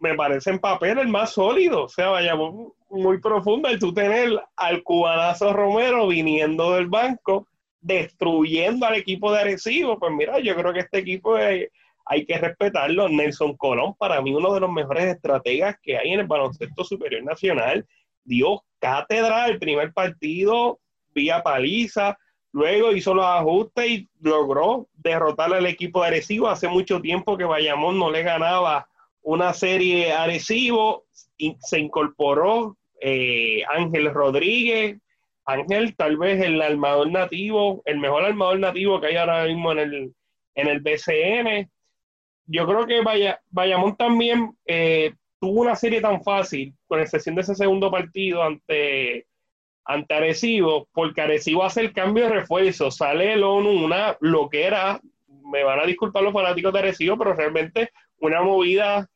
Speaker 3: me parece en papel, el más sólido. O sea, Bayamón muy profundo. Y tú tener al cubanazo Romero viniendo del banco, destruyendo al equipo de Arecibo. Pues mira, yo creo que este equipo hay que respetarlo. Nelson Colón, para mí, uno de los mejores estrategas que hay en el baloncesto superior nacional. Dio cátedra el primer partido, vía paliza Luego hizo los ajustes y logró derrotar al equipo de Arecibo. Hace mucho tiempo que Bayamón no le ganaba una serie Arecibo y se incorporó eh, Ángel Rodríguez, Ángel tal vez el armador nativo, el mejor armador nativo que hay ahora mismo en el, en el BCN. Yo creo que Vaya, Bayamón también eh, tuvo una serie tan fácil, con excepción de ese segundo partido ante, ante Arecibo, porque Arecibo hace el cambio de refuerzo, sale el ONU, una loquera, me van a disculpar los fanáticos de Arecibo, pero realmente una movida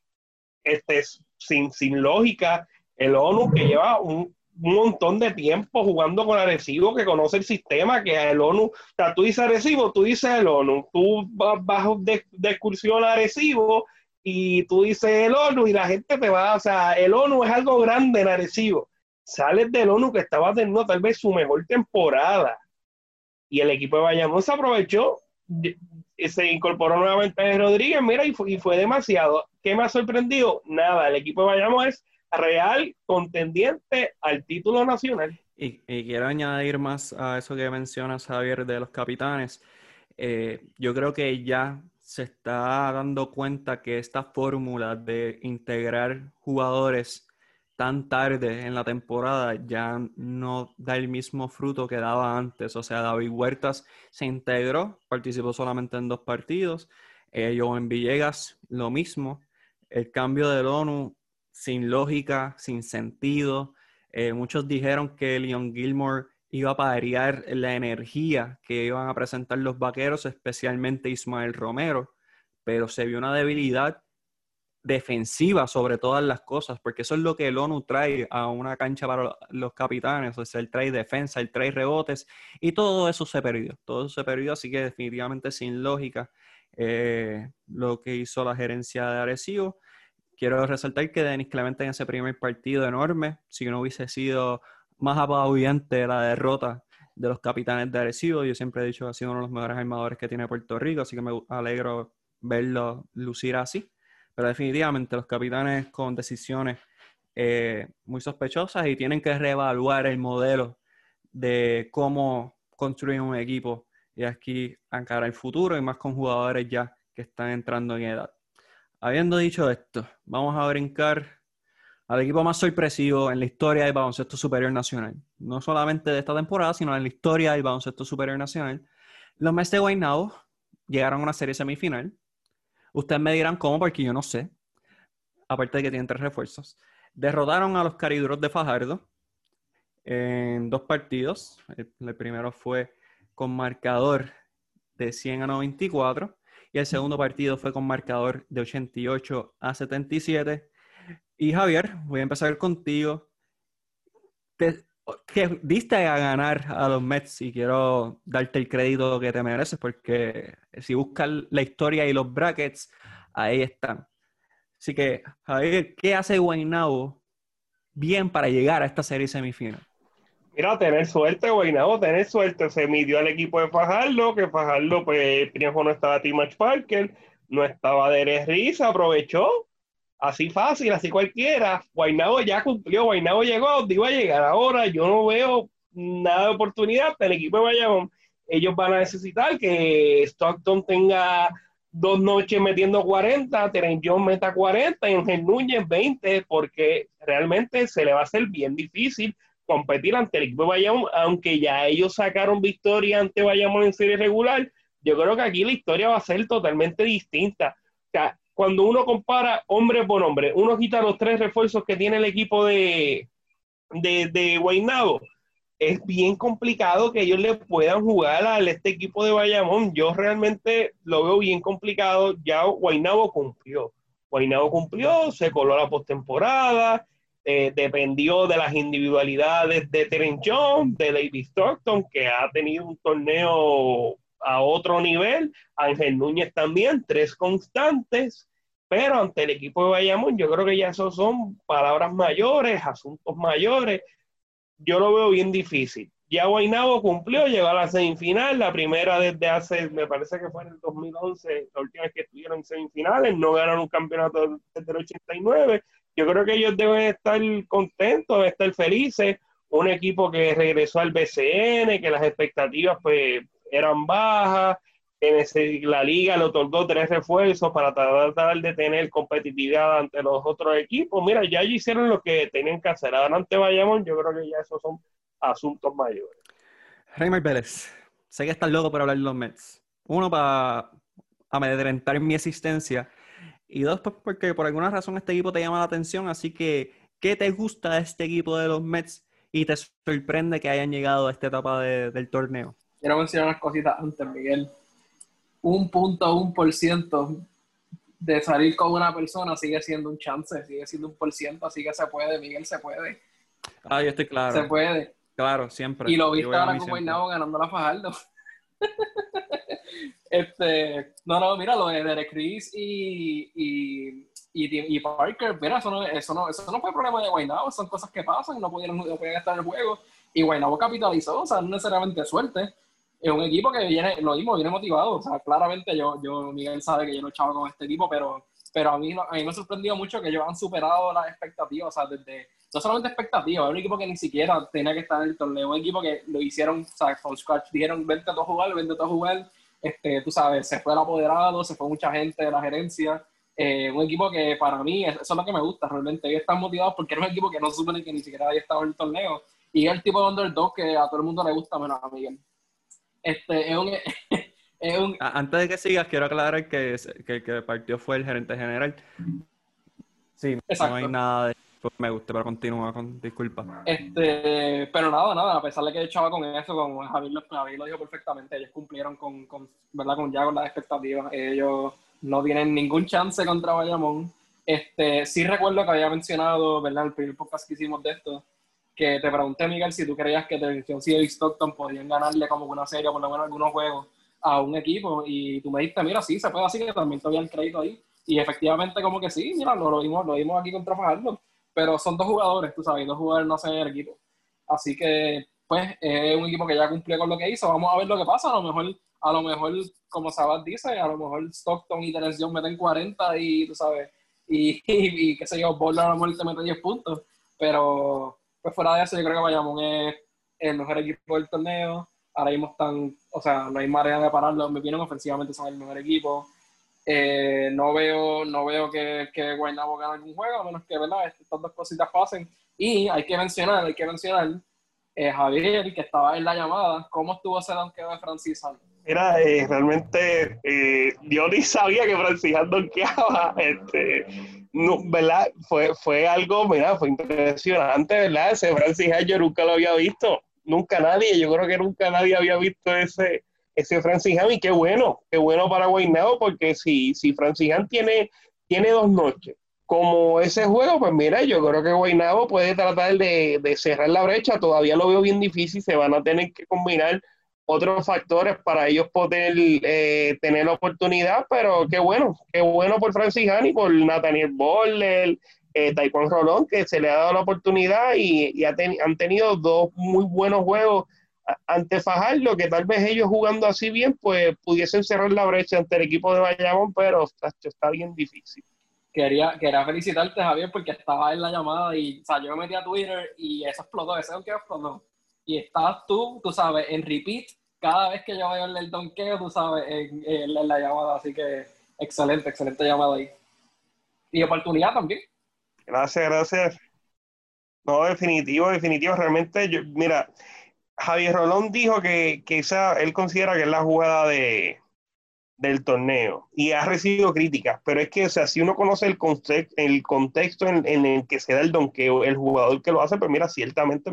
Speaker 3: este, sin, sin lógica. El ONU que lleva un, montón de tiempo jugando con Arecibo, que conoce el sistema, que el ONU, o sea, tú dices Arecibo, tú dices el ONU, tú vas, de, de, excursión a Arecibo y tú dices el ONU y la gente te va, o sea, el ONU es algo grande en Arecibo. Sales del ONU que estaba teniendo tal vez su mejor temporada y el equipo de Bayamón se aprovechó, se incorporó nuevamente a Rodríguez, mira, y fue, y fue demasiado. ¿Qué me ha sorprendido? Nada, el equipo de Bayamón es real contendiente al título nacional.
Speaker 1: Y, quiero añadir más a eso que mencionas, Javier, de los capitanes. Eh, yo creo que ya se está dando cuenta que esta fórmula de integrar jugadores tan tarde en la temporada ya no da el mismo fruto que daba antes. O sea, David Huertas se integró, participó solamente en dos partidos. Eh, en Villegas, lo mismo. El cambio del ONU sin lógica, sin sentido. Eh, muchos dijeron que Leon Gilmore iba a parear la energía que iban a presentar los vaqueros, especialmente Ismael Romero, pero se vio una debilidad defensiva sobre todas las cosas, porque eso es lo que el ONU trae a una cancha para los capitanes, o sea, él trae defensa, él trae rebotes, y todo eso se perdió, todo eso se perdió, así que definitivamente sin lógica eh, lo que hizo la gerencia de Arecibo. Quiero resaltar que Denis Clemente en ese primer partido enorme, si no hubiese sido más apabullante la derrota de los capitanes de Arecibo, yo siempre he dicho que ha sido uno de los mejores armadores que tiene Puerto Rico, así que me alegro verlo lucir así. Pero definitivamente los capitanes con decisiones eh, muy sospechosas y tienen que reevaluar el modelo de cómo construir un equipo y aquí encarar el futuro y más con jugadores ya que están entrando en edad. Habiendo dicho esto, vamos a brincar al equipo más sorpresivo en la historia del baloncesto superior nacional. No solamente de esta temporada, sino en la historia del baloncesto superior nacional. Los Mets de Guaynabo llegaron a una serie semifinal Ustedes me dirán cómo, porque yo no sé. Aparte de que tienen tres refuerzos. Derrotaron a los cariduros de Fajardo en dos partidos. El, primero fue con marcador de 100 a 94 y el segundo partido fue con marcador de 88 a 77. Y Javier, voy a empezar contigo. Que diste a ganar a los Mets y quiero darte el crédito que te mereces porque si buscas la historia y los brackets, ahí están. Así que, Javier, ¿qué hace Guaynabo bien para llegar a esta serie semifinal?
Speaker 3: Mira, tener suerte, Guaynabo, tener suerte. Se midió al equipo de Fajardo, que Fajardo, pues, primero no estaba Timach Parker, no estaba Derek Riz, aprovechó. Así fácil, así cualquiera. Guaynabo ya cumplió, Guaynabo llegó, iba a llegar. Ahora yo no veo nada de oportunidad el equipo de Bayamón ellos van a necesitar que Stockton tenga dos noches metiendo 40, Teren John meta 40 y Ángel Núñez 20, porque realmente se le va a hacer bien difícil competir ante el equipo de Bayamón, aunque ya ellos sacaron victoria ante Bayamón en serie regular, yo creo que aquí la historia va a ser totalmente distinta. O sea, cuando uno compara hombre por hombre, uno quita los tres refuerzos que tiene el equipo de, de, de Guaynabo, es bien complicado que ellos le puedan jugar a este equipo de Bayamón. Yo realmente lo veo bien complicado. Ya Guaynabo cumplió. Guaynabo cumplió, se coló la postemporada, eh, dependió de las individualidades de Terence Jones, de David Stockton, que ha tenido un torneo a otro nivel. Ángel Núñez también, tres constantes. Pero ante el equipo de Bayamón, yo creo que ya esos son palabras mayores, asuntos mayores yo lo veo bien difícil. Ya Guaynabo cumplió, llegó a la semifinal, la primera desde hace, me parece que fue en el 2011, la última vez que estuvieron en semifinales, no ganaron un campeonato desde el 89. Yo creo que ellos deben estar contentos, deben estar felices. Un equipo que regresó al BCN, que las expectativas pues eran bajas, la liga le otorgó tres refuerzos para tratar de tener competitividad ante los otros equipos. Mira, ya hicieron lo que tenían que hacer. Adelante vayamos, yo creo que ya esos son asuntos mayores.
Speaker 1: Raymar Pérez, sé que estás loco por hablar de los Mets. Uno, para amedrentar mi existencia. Y dos, pues porque por alguna razón este equipo te llama la atención. Así que, ¿qué te gusta de este equipo de los Mets y te sorprende que hayan llegado a esta etapa del torneo?
Speaker 2: Quiero mencionar unas cositas antes, Miguel un punto un por ciento de salir con una persona sigue siendo un chance, sigue siendo un por ciento, así que se puede, Miguel, se puede.
Speaker 1: Ah, yo estoy claro.
Speaker 2: Se puede.
Speaker 1: Claro, siempre.
Speaker 2: Y lo viste ahora con Guaynabo ganando la Fajardo. este, no, no, mira, lo de Derek Chris y, y, y, Parker, mira, eso no, eso, no, eso no fue problema de Guaynabo, son cosas que pasan, no pudieron, no podían estar en el juego. Y Guaynabo capitalizó, o sea, no necesariamente suerte es un equipo que viene, lo mismo, viene motivado. O sea, claramente yo, yo Miguel sabe que yo no echaba con este equipo, pero, pero a, mí, a mí me ha sorprendido mucho que ellos han superado las expectativas. O sea, desde, no solamente expectativas, es un equipo que ni siquiera tenía que estar en el torneo. Un equipo que lo hicieron, o sea, con scratch, dijeron, vente a todo jugar, vente a todo jugar. Este, tú sabes, se fue el apoderado, se fue mucha gente de la gerencia. Eh, un equipo que para mí, eso es lo que me gusta realmente. Ellos están motivados porque era un equipo que no supone que ni siquiera había estado en el torneo. Y es el tipo de underdog que a todo el mundo le gusta menos a Miguel. Este, es un,
Speaker 1: Antes de que sigas, quiero aclarar que, que el que partió fue el gerente general. Sí, no hay nada de me gusta, pero continúa con disculpa.
Speaker 2: Este, pero nada, nada, a pesar de que echaba con eso, con Javier, Javier lo dijo perfectamente, ellos cumplieron con, con, ¿verdad? con ya con las expectativas, ellos no tienen ningún chance contra Bayamón. Este, sí recuerdo que había mencionado, ¿verdad? El primer podcast que hicimos de esto, que te pregunté, Miguel, si tú creías que Televisión y Stockton podían ganarle como una serie, por lo menos algunos juegos, a un equipo, y tú me dijiste, mira, sí, se puede así, que también te el crédito ahí. Y efectivamente, como que sí, mira, lo, lo vimos, lo vimos aquí contra Fajardo, pero son dos jugadores, tú sabes, dos jugadores no hacen el equipo. Así que, pues, es un equipo que ya cumplió con lo que hizo. Vamos a ver lo que pasa. A lo mejor, a lo mejor como Sabat dice, a lo mejor Stockton y Televisión meten 40 y, tú sabes, y, qué sé yo, Boulder a lo mejor te mete 10 puntos. Pero, pues fuera de eso, yo creo que Bayamón es el mejor equipo del torneo. Ahora mismo están, o sea, no hay manera de pararlo. Me vienen ofensivamente son el mejor equipo. Eh, no veo, no veo que, que Guaynabo gane algún juego, a menos que ¿verdad? estas dos cositas pasen. Y hay que mencionar, hay que mencionar eh, Javier, que estaba en la llamada, ¿cómo estuvo ese donqueo de Francis
Speaker 3: Mira, eh, realmente eh, yo ni sabía que Francis donkeaba. Este, no, ¿verdad? Fue, fue algo, mira, fue impresionante, ¿verdad? Ese Francis yo nunca lo había visto, nunca nadie, yo creo que nunca nadie había visto ese, ese Francis y qué bueno, qué bueno para Guaynabo, porque si, si Francis tiene, tiene dos noches, como ese juego, pues mira, yo creo que Guaynabo puede tratar de, de cerrar la brecha, todavía lo veo bien difícil, se van a tener que combinar otros factores para ellos poder eh, tener la oportunidad, pero qué bueno, qué bueno por Francis y por Nathaniel Boller, eh, Taekwondo Rolón, que se le ha dado la oportunidad y, han tenido dos muy buenos juegos ante Fajardo, que tal vez ellos jugando así bien, pues pudiesen cerrar la brecha ante el equipo de Bayamón, pero está, bien difícil.
Speaker 2: Quería, quería felicitarte, Javier, porque estaba en la llamada y o yo me metí a Twitter y eso explotó, eso que explotó. Y estabas tú, tú sabes, en repeat cada vez que yo veo el donqueo, tú sabes, en, la llamada. Así que excelente, excelente llamada ahí. Y oportunidad también.
Speaker 3: Gracias, gracias. No, definitivo, definitivo. Realmente, yo, mira, Javier Rolón dijo que, que esa, él considera que es la jugada de, del torneo y ha recibido críticas, pero es que, o sea, si uno conoce el, contexto, el contexto en, en, el que se da el donqueo, el jugador que lo hace, pues mira, ciertamente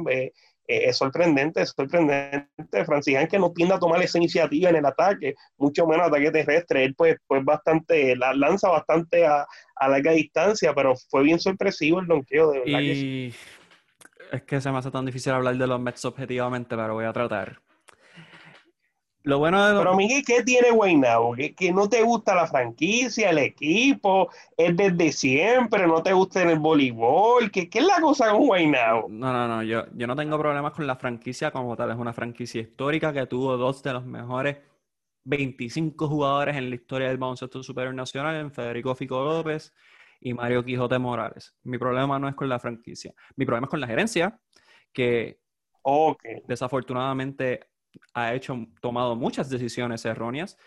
Speaker 3: eh, es sorprendente, es sorprendente. Francis que no tiende a tomar esa iniciativa en el ataque, mucho menos ataque terrestre. Él, pues, pues bastante, la lanza bastante a, larga distancia, pero fue bien sorpresivo el donqueo, de verdad. Y
Speaker 1: es que se me hace tan difícil hablar de los Mets objetivamente, pero voy a tratar. Lo bueno de
Speaker 3: Pero Miguel, ¿qué tiene Guaynabo? ¿Que, que no te gusta la franquicia, el equipo, es desde siempre, no te gusta en el voleibol, ¿qué, qué es la cosa con Guaynabo?
Speaker 1: No, no, no, yo, yo no tengo problemas con la franquicia como tal, es una franquicia histórica que tuvo dos de los mejores 25 jugadores en la historia del baloncesto superior nacional, en Federico Fico López y Mario Quijote Morales. Mi problema no es con la franquicia, mi problema es con la gerencia, que desafortunadamente ha hecho, tomado muchas decisiones erróneas.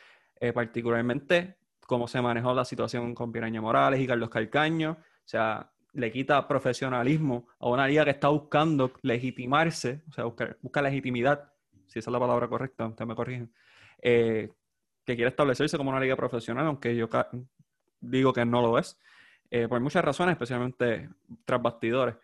Speaker 1: eh, particularmente cómo se manejó la situación con Piraña Morales y Carlos Calcaño. O sea, le quita profesionalismo a una liga que está buscando legitimarse, o sea, busca, legitimidad, si esa es la palabra correcta, usted me corrigen, eh, que quiere establecerse como una liga profesional, aunque yo digo que no lo es, eh, por muchas razones, especialmente tras bastidores.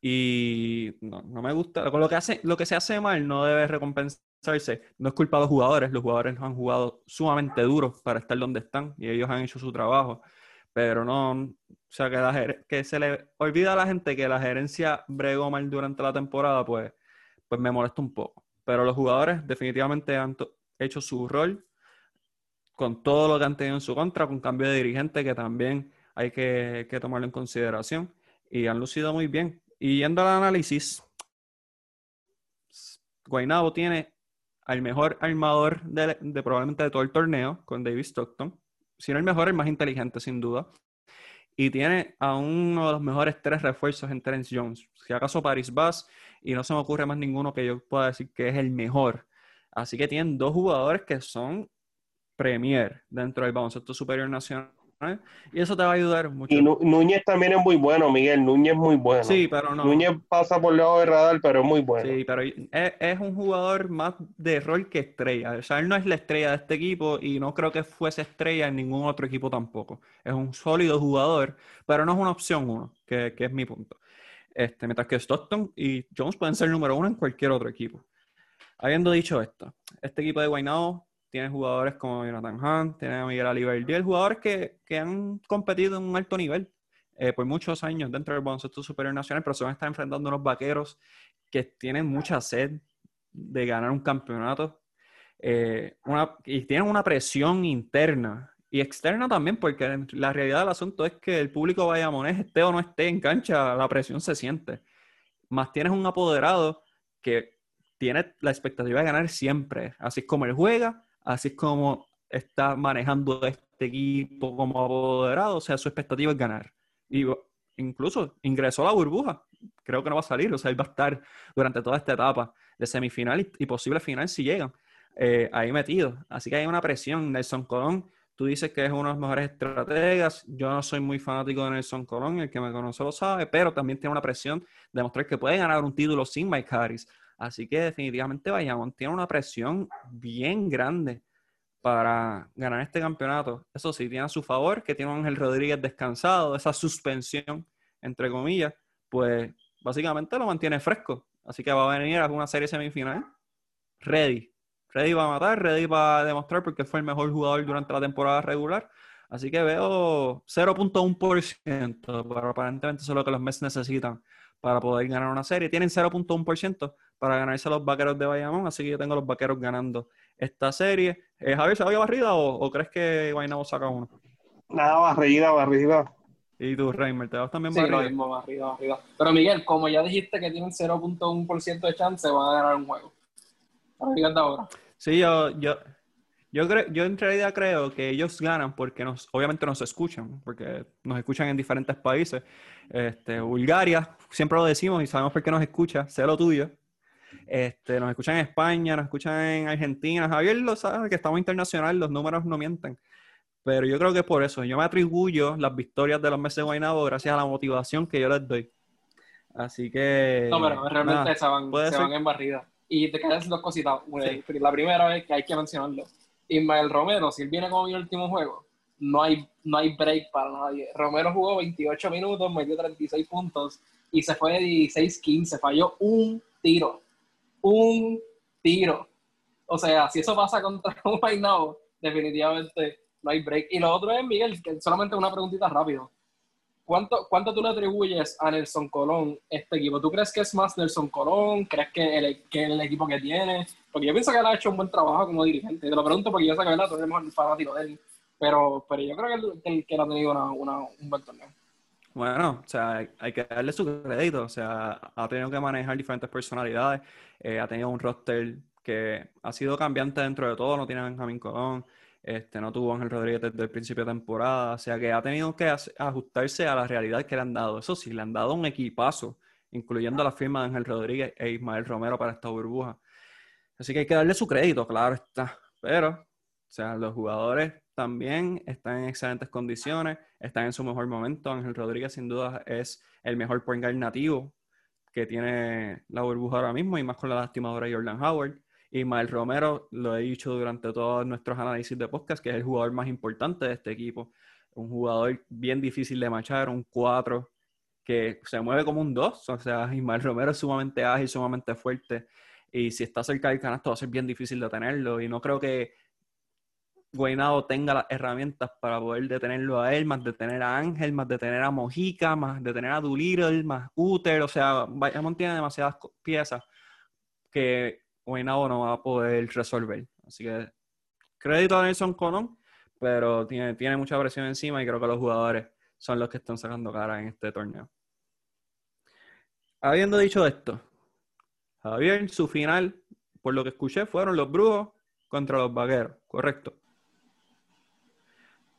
Speaker 1: Y no, me gusta, lo que, hace, lo que se hace mal no debe recompensarse, no es culpa de los jugadores, los jugadores han jugado sumamente duro para estar donde están y ellos han hecho su trabajo, pero no, o sea, que, que se le olvida a la gente que la gerencia bregó mal durante la temporada, pues, pues me molesta un poco. Pero los jugadores definitivamente han hecho su rol con todo lo que han tenido en su contra, con cambio de dirigente que también hay que, tomarlo en consideración. Y han lucido muy bien. Y yendo al análisis, Guaynabo tiene al mejor armador de, probablemente de todo el torneo, con David Stockton. Si no el mejor, el más inteligente, sin duda. Y tiene a uno de los mejores tres refuerzos en Terence Jones. Si acaso Paris Bass, y no se me ocurre más ninguno que yo pueda decir que es el mejor. Así que tienen dos jugadores que son premier dentro del baloncesto superior nacional. Y eso te va a ayudar mucho.
Speaker 3: Y Núñez también es muy bueno, Miguel. Núñez es muy bueno.
Speaker 1: Sí, pero no.
Speaker 3: Núñez pasa por lado de radar, pero es muy bueno.
Speaker 1: Sí, pero es, un jugador más de rol que estrella. O sea, él no es la estrella de este equipo y no creo que fuese estrella en ningún otro equipo tampoco. Es un sólido jugador, pero no es una opción uno, que, que es mi punto. Este, mientras que Stockton y Jones pueden ser número uno en cualquier otro equipo. Habiendo dicho esto, este equipo de Guaynabo tiene jugadores como Jonathan Hunt, tiene a Miguel Aliberdiel, jugadores que, que, han competido en un alto nivel eh, por muchos años dentro del baloncesto superior nacional, pero se van a estar enfrentando a unos vaqueros que tienen mucha sed de ganar un campeonato eh, y tienen una presión interna y externa también, porque la realidad del asunto es que el público vaya a esté o no esté en cancha, la presión se siente. Más tienes un apoderado que tiene la expectativa de ganar siempre, así como él juega, así es como está manejando este equipo como apoderado, o sea, su expectativa es ganar. Y incluso ingresó a la burbuja, creo que no va a salir, o sea, él va a estar durante toda esta etapa de semifinal y, posible final si llegan eh, ahí metido. Así que hay una presión. Nelson Colón, tú dices que es uno de los mejores estrategas. Yo no soy muy fanático de Nelson Colón, el que me conoce lo sabe, pero también tiene una presión de mostrar que puede ganar un título sin Mike Harris. Así que definitivamente Bayamón tiene una presión bien grande para ganar este campeonato. Eso sí, tiene a su favor que tiene a Ángel Rodríguez descansado, esa suspensión, entre comillas, pues básicamente lo mantiene fresco. Así que va a venir a una serie semifinal ready. Ready va a matar, ready va a demostrar porque fue el mejor jugador durante la temporada regular. Así que veo 0.1%, pero aparentemente eso es lo que los Mets necesitan para poder ganar una serie. Tienen 0.1% para ganarse a los vaqueros de Bayamón, así que yo tengo a los vaqueros ganando esta serie. Eh, Javier, ¿se va barrida o, crees que Guaynabo saca uno?
Speaker 3: Nada, barrida, barrida.
Speaker 1: ¿Y tú, Reimer, te vas también
Speaker 2: sí, barrida? Sí, mismo, barrida, barrida. Pero Miguel, como ya dijiste que tienen 0.1% de chance, van a ganar un juego. Ahora.
Speaker 1: Sí, yo, yo, yo, creo, yo en realidad creo que ellos ganan porque nos, obviamente nos escuchan, porque nos escuchan en diferentes países. Este, Bulgaria, siempre lo decimos y sabemos por qué nos escucha, sé lo tuyo. Este, nos escuchan en España, nos escuchan en Argentina. Javier lo sabe que estamos internacional, los números no mienten. Pero yo creo que por eso. Yo me atribuyo las victorias de los meses de Guaynabo gracias a la motivación que yo les doy. Así que.
Speaker 2: No, pero realmente se van, se van en barrida. Y te quedan dos cositas. La primera vez que hay que mencionarlo Ismael Romero, si él viene como el último juego, no hay, no hay break para nadie. Romero jugó 28 minutos, metió 36 puntos y se fue de 16-15, falló un tiro. Un tiro. O sea, si eso pasa contra un Now, definitivamente no hay break. Y lo otro es, Miguel, que solamente una preguntita rápido. ¿Cuánto, ¿Cuánto tú le atribuyes a Nelson Colón este equipo? ¿Tú crees que es más Nelson Colón? ¿Crees que el, que el equipo que tiene? Porque yo pienso que él ha hecho un buen trabajo como dirigente. Te lo pregunto porque yo sé que ¿verdad? tú eres el fanático de él. Pero, pero yo creo que él, que ha tenido una, un buen torneo.
Speaker 1: Bueno, o sea, hay que darle su crédito. O sea, ha tenido que manejar diferentes personalidades. Eh, ha tenido un roster que ha sido cambiante dentro de todo. No tiene a Benjamín Colón. Este, no tuvo Ángel Rodríguez desde el principio de temporada, o sea que ha tenido que ajustarse a la realidad que le han dado. Eso sí, le han dado un equipazo, incluyendo la firma de Ángel Rodríguez e Ismael Romero para esta burbuja. Así que hay que darle su crédito, claro está. Pero O sea, los jugadores también están en excelentes condiciones, están en su mejor momento. Ángel Rodríguez sin duda es el mejor point guard nativo que tiene la burbuja ahora mismo y más con la lastimadora Jordan Howard. Y Mael Romero, lo he dicho durante todos nuestros análisis de podcast, que es el jugador más importante de este equipo. Un jugador bien difícil de machar, un 4 que se mueve como un 2. O sea, Ismael Romero es sumamente ágil, sumamente fuerte. Y si está cerca del canasto va a ser bien difícil detenerlo. Y no creo que Guaynabo tenga las herramientas para poder detenerlo a él, más detener a Ángel, más detener a Mojica, más detener a Doolittle, más Uter. O sea, Bayamón tiene demasiadas piezas que Guaynabo no va a poder resolver. Así que crédito a Nelson Colón, pero tiene, tiene mucha presión encima y creo que los jugadores son los que están sacando cara en este torneo. Habiendo dicho esto, Javier, su final, por lo que escuché, fueron los brujos contra los vaqueros, correcto.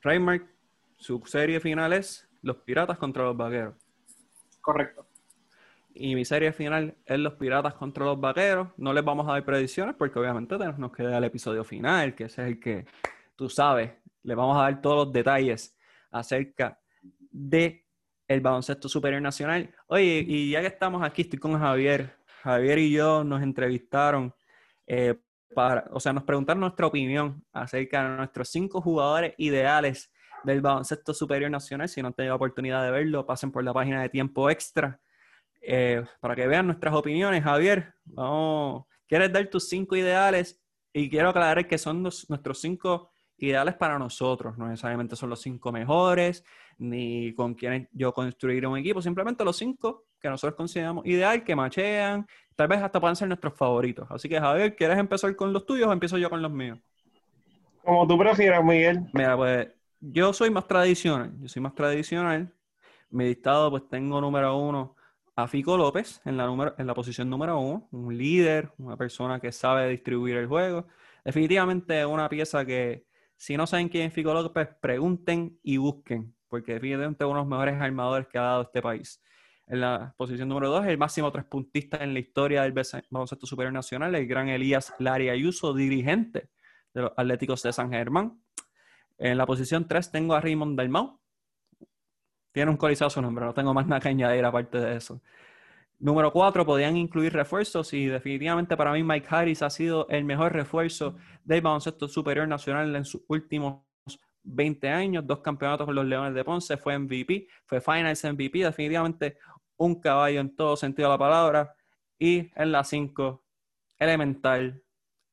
Speaker 1: Raymark, su serie final es los piratas contra los vaqueros.
Speaker 2: Correcto.
Speaker 1: Y mi serie final es los piratas contra los vaqueros. No les vamos a dar predicciones porque obviamente nos queda el episodio final, que ese es el que tú sabes. Les vamos a dar todos los detalles acerca de el baloncesto superior nacional. Oye, y ya que estamos aquí, estoy con Javier. Javier y yo nos entrevistaron eh, para, o sea, nos preguntaron nuestra opinión acerca de nuestros cinco jugadores ideales del baloncesto superior nacional. Si no han tenido oportunidad de verlo, pasen por la página de Tiempo Extra eh, para que vean nuestras opiniones. Javier, vamos, ¿quieres dar tus cinco ideales? Y quiero aclarar que son nuestros cinco ideales para nosotros, no necesariamente son los cinco mejores, ni con quienes yo construir un equipo, simplemente los cinco que nosotros consideramos ideal, que machean, tal vez hasta puedan ser nuestros favoritos. Así que Javier, ¿quieres empezar con los tuyos o empiezo yo con los míos?
Speaker 3: Como tú prefieras, Miguel.
Speaker 1: Mira, pues yo soy más tradicional, yo soy más tradicional. Mi dictado, pues tengo número uno a Fico López en la, número, en la posición número uno, un líder, una persona que sabe distribuir el juego. Definitivamente una pieza que si no saben quién es Fico López, pregunten y busquen, porque definitivamente uno de los mejores armadores que ha dado este país. En la posición número dos, el máximo tres puntista en la historia del baloncesto superior nacional, el gran Elías Lari Ayuso, dirigente de los Atléticos de San Germán. En la posición tres tengo a Raymond Dalmau. Tiene un colizado su nombre, no tengo más nada que añadir aparte de eso. Número cuatro, podían incluir refuerzos y definitivamente para mí Mike Harris ha sido el mejor refuerzo del baloncesto superior nacional en sus últimos 20 años, dos campeonatos con los Leones de Ponce, fue MVP, fue Finals MVP, definitivamente un caballo en todo sentido de la palabra. Y en la 5, elemental,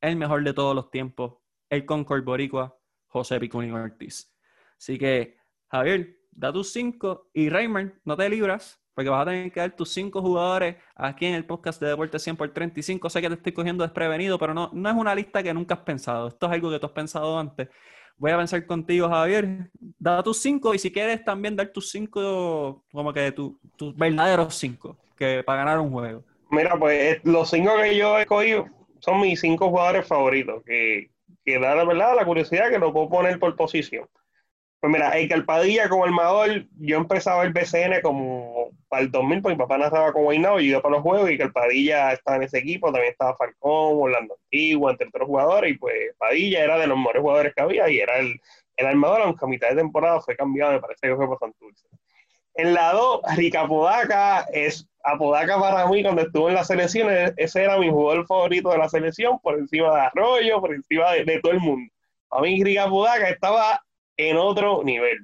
Speaker 1: el mejor de todos los tiempos, el Concord Boricua, José Picunín Ortiz. Así que, Javier, da tus 5 y Raymond, no te libras, porque vas a tener que dar tus cinco jugadores aquí en el podcast de Deporte 100 por 35. Sé que te estoy cogiendo desprevenido, pero no, no es una lista que nunca has pensado. Esto es algo que tú has pensado antes. Voy a pensar contigo, Javier. Da tus cinco y si quieres también dar tus cinco, como que tus verdaderos cinco, que para ganar un juego.
Speaker 3: Mira, pues los cinco que yo he cogido son mis cinco jugadores favoritos, que, que da la verdad la curiosidad que lo puedo poner por posición. Pues mira, el Calpadilla como armador, yo empezaba el BCN como para el 2000, porque mi papá narraba con Guaynabo yo iba para los juegos y Calpadilla estaba en ese equipo, también estaba Falcón, Orlando Antigua, entre otros jugadores, y pues Padilla era de los mejores jugadores que había y era el, el armador, aunque a mitad de temporada fue cambiado, me parece que fue por Santurce. En la 2, Rica Apodaca es Apodaca para mí cuando estuvo en la selección, ese era mi jugador favorito de la selección, por encima de Arroyo, por encima de, todo el mundo. A mí Rica Apodaca estaba en otro nivel.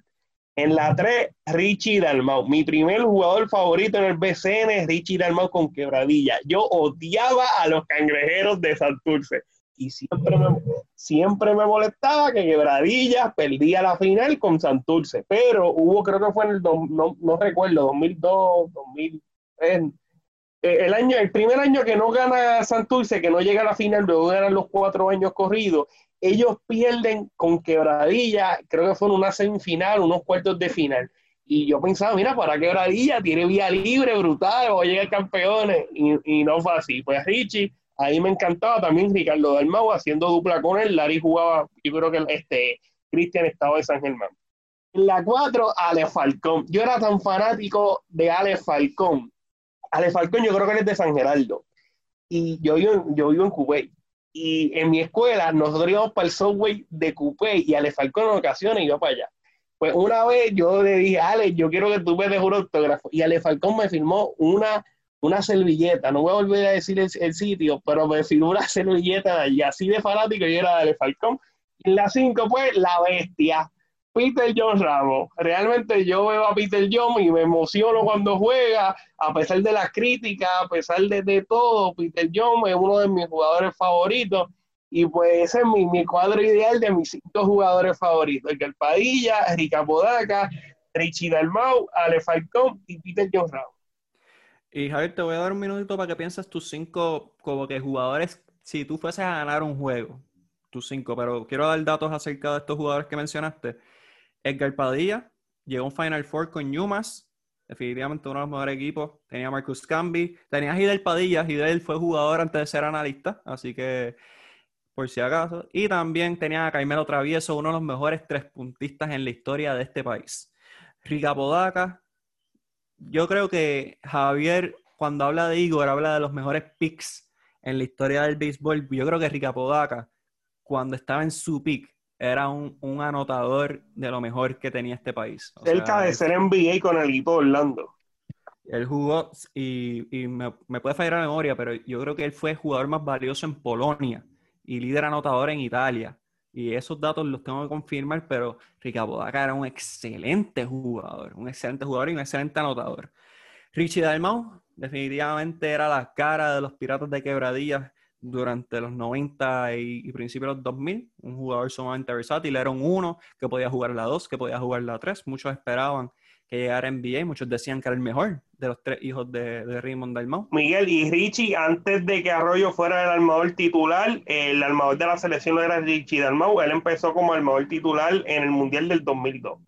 Speaker 3: En la 3, Richie Dalmau. Mi primer jugador favorito en el BCN es Richie Dalmau con quebradilla. Yo odiaba a los cangrejeros de Santurce. Y siempre me, siempre me molestaba que Quebradilla perdía la final con Santurce. Pero hubo, creo que fue en el, no, no recuerdo, 2002, 2003. Eh, el, año, el primer año que no gana Santurce, que no llega a la final, luego ganan los cuatro años corridos, ellos pierden con quebradilla, creo que fue en una semifinal, unos cuartos de final. Y yo pensaba, mira, para quebradilla, tiene vía libre, brutal, voy a llegar campeones. Y, no fue así. Pues Richie, ahí me encantaba también Ricardo Dalmau haciendo dupla con él. Larry jugaba, yo creo que este, Cristian estaba de San Germán. En la 4, Ale Falcón. Yo era tan fanático de Ale Falcón. Ale Falcón, yo creo que él es de San Geraldo. Y yo vivo, yo vivo en Kuwait y en mi escuela nosotros íbamos para el subway de Coupé y Ale Falcón en ocasiones iba para allá. Pues una vez yo le dije, Ale, yo quiero que tú me des un autógrafo. Y Ale Falcón me firmó una, una servilleta. No voy a volver a decir el, sitio, pero me firmó una servilleta y así de fanático yo era de Ale Falcón. Y en la 5, pues, la bestia. Peter John Ramos. Realmente yo veo a Peter John y me emociono cuando juega, a pesar de las críticas, a pesar de, todo. Peter John es uno de mis jugadores favoritos. Y pues ese es mi, mi cuadro ideal de mis cinco jugadores favoritos. El Padilla, Rica Podaca, Richie Dalmau, Ale Falcón y Peter John Ramos.
Speaker 1: Y Javier, te voy a dar un minutito para que pienses tus cinco como que jugadores, si tú fueses a ganar un juego, tus cinco, pero quiero dar datos acerca de estos jugadores que mencionaste. Edgar Padilla llegó a un Final Four con Yumas, definitivamente uno de los mejores equipos. Tenía Marcus Camby, tenía Hidel Padilla, Hidel fue jugador antes de ser analista, así que por si acaso. Y también tenía a Caimelo Travieso, uno de los mejores tres puntistas en la historia de este país. Rica Podaca, yo creo que Javier, cuando habla de Igor, habla de los mejores picks en la historia del béisbol. Yo creo que Rica Podaca, cuando estaba en su pick, era un, anotador de lo mejor que tenía este país.
Speaker 3: Cerca de ser NBA con el equipo de Orlando.
Speaker 1: Él jugó, y, me, puede fallar la memoria, pero yo creo que él fue el jugador más valioso en Polonia y líder anotador en Italia. Y esos datos los tengo que confirmar, pero Rica Podaca era un excelente jugador, un excelente jugador y un excelente anotador. Richie Dalmau definitivamente era la cara de los Piratas de Quebradillas durante los 90 y, principios de los 2000, un jugador sumamente versátil, era un uno que podía jugar la 2, que podía jugar la 3, muchos esperaban que llegara a. NBA, muchos decían que era el mejor de los tres hijos de, de Raymond Dalmau.
Speaker 3: Miguel y Richie, antes de que Arroyo fuera el armador titular, el armador de la selección era Richie Dalmau, él empezó como armador titular en el Mundial del 2002.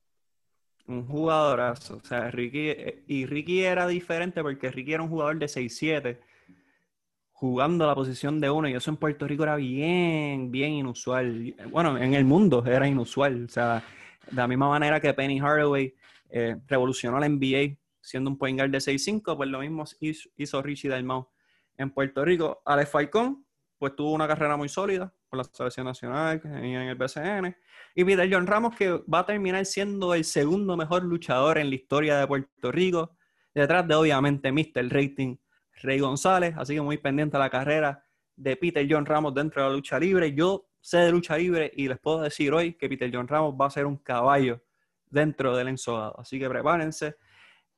Speaker 1: Un jugadorazo, o sea, Ricky, eh, y Ricky era diferente porque Ricky era un jugador de 6'7", jugando la posición de uno y eso en Puerto Rico era bien, bien inusual. Bueno, en el mundo era inusual. O sea, de la misma manera que Penny Hardaway eh, revolucionó la NBA siendo un point guard de 6'5, pues lo mismo hizo, Richie Dalmau en Puerto Rico. Alex Falcón, pues tuvo una carrera muy sólida por la selección nacional en el BCN. Y Peter John Ramos, que va a terminar siendo el segundo mejor luchador en la historia de Puerto Rico, detrás de obviamente Mr. Rating Rey González, así que muy pendiente a la carrera de Peter John Ramos dentro de la lucha libre. Yo sé de lucha libre y les puedo decir hoy que Peter John Ramos va a ser un caballo dentro del ensogado. Así que prepárense.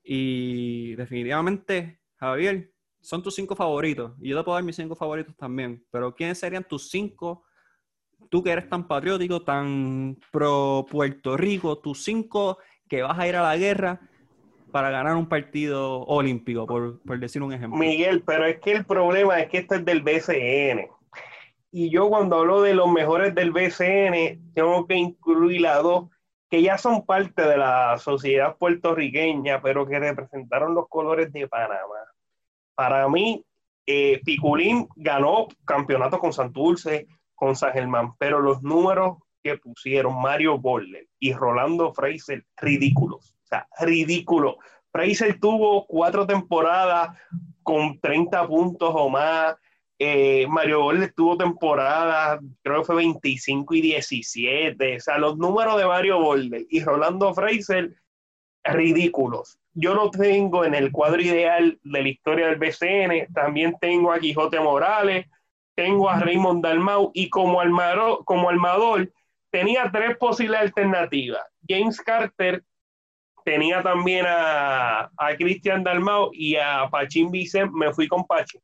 Speaker 1: Y definitivamente, Javier, son tus cinco favoritos. Y yo te puedo dar mis cinco favoritos también. Pero ¿quiénes serían tus cinco? Tú que eres tan patriótico, tan pro Puerto Rico, tus cinco que vas a ir a la guerra para ganar un partido olímpico, por, decir un ejemplo.
Speaker 3: Miguel, pero es que el problema es que este es del BCN. Y yo cuando hablo de los mejores del BCN, tengo que incluir a dos que ya son parte de la sociedad puertorriqueña, pero que representaron los colores de Panamá. Para mí, eh, Piculín ganó campeonato con Santurce, con San Germán, pero los números que pusieron Mario Bolle y Rolando Fraser, ridículos ridículo. Fraser tuvo cuatro temporadas con 30 puntos o más. Eh, Mario Bolle tuvo temporadas, creo que fue 25 y 17. O sea, los números de Mario Bolle y Rolando Fraser, ridículos. Yo lo tengo en el cuadro ideal de la historia del BCN. También tengo a Quijote Morales, tengo a Raymond Dalmau y como, almaro, como armador tenía tres posibles alternativas. James Carter, tenía también a, a Cristian Dalmau y a Pachín Vicente, me fui con Pachín.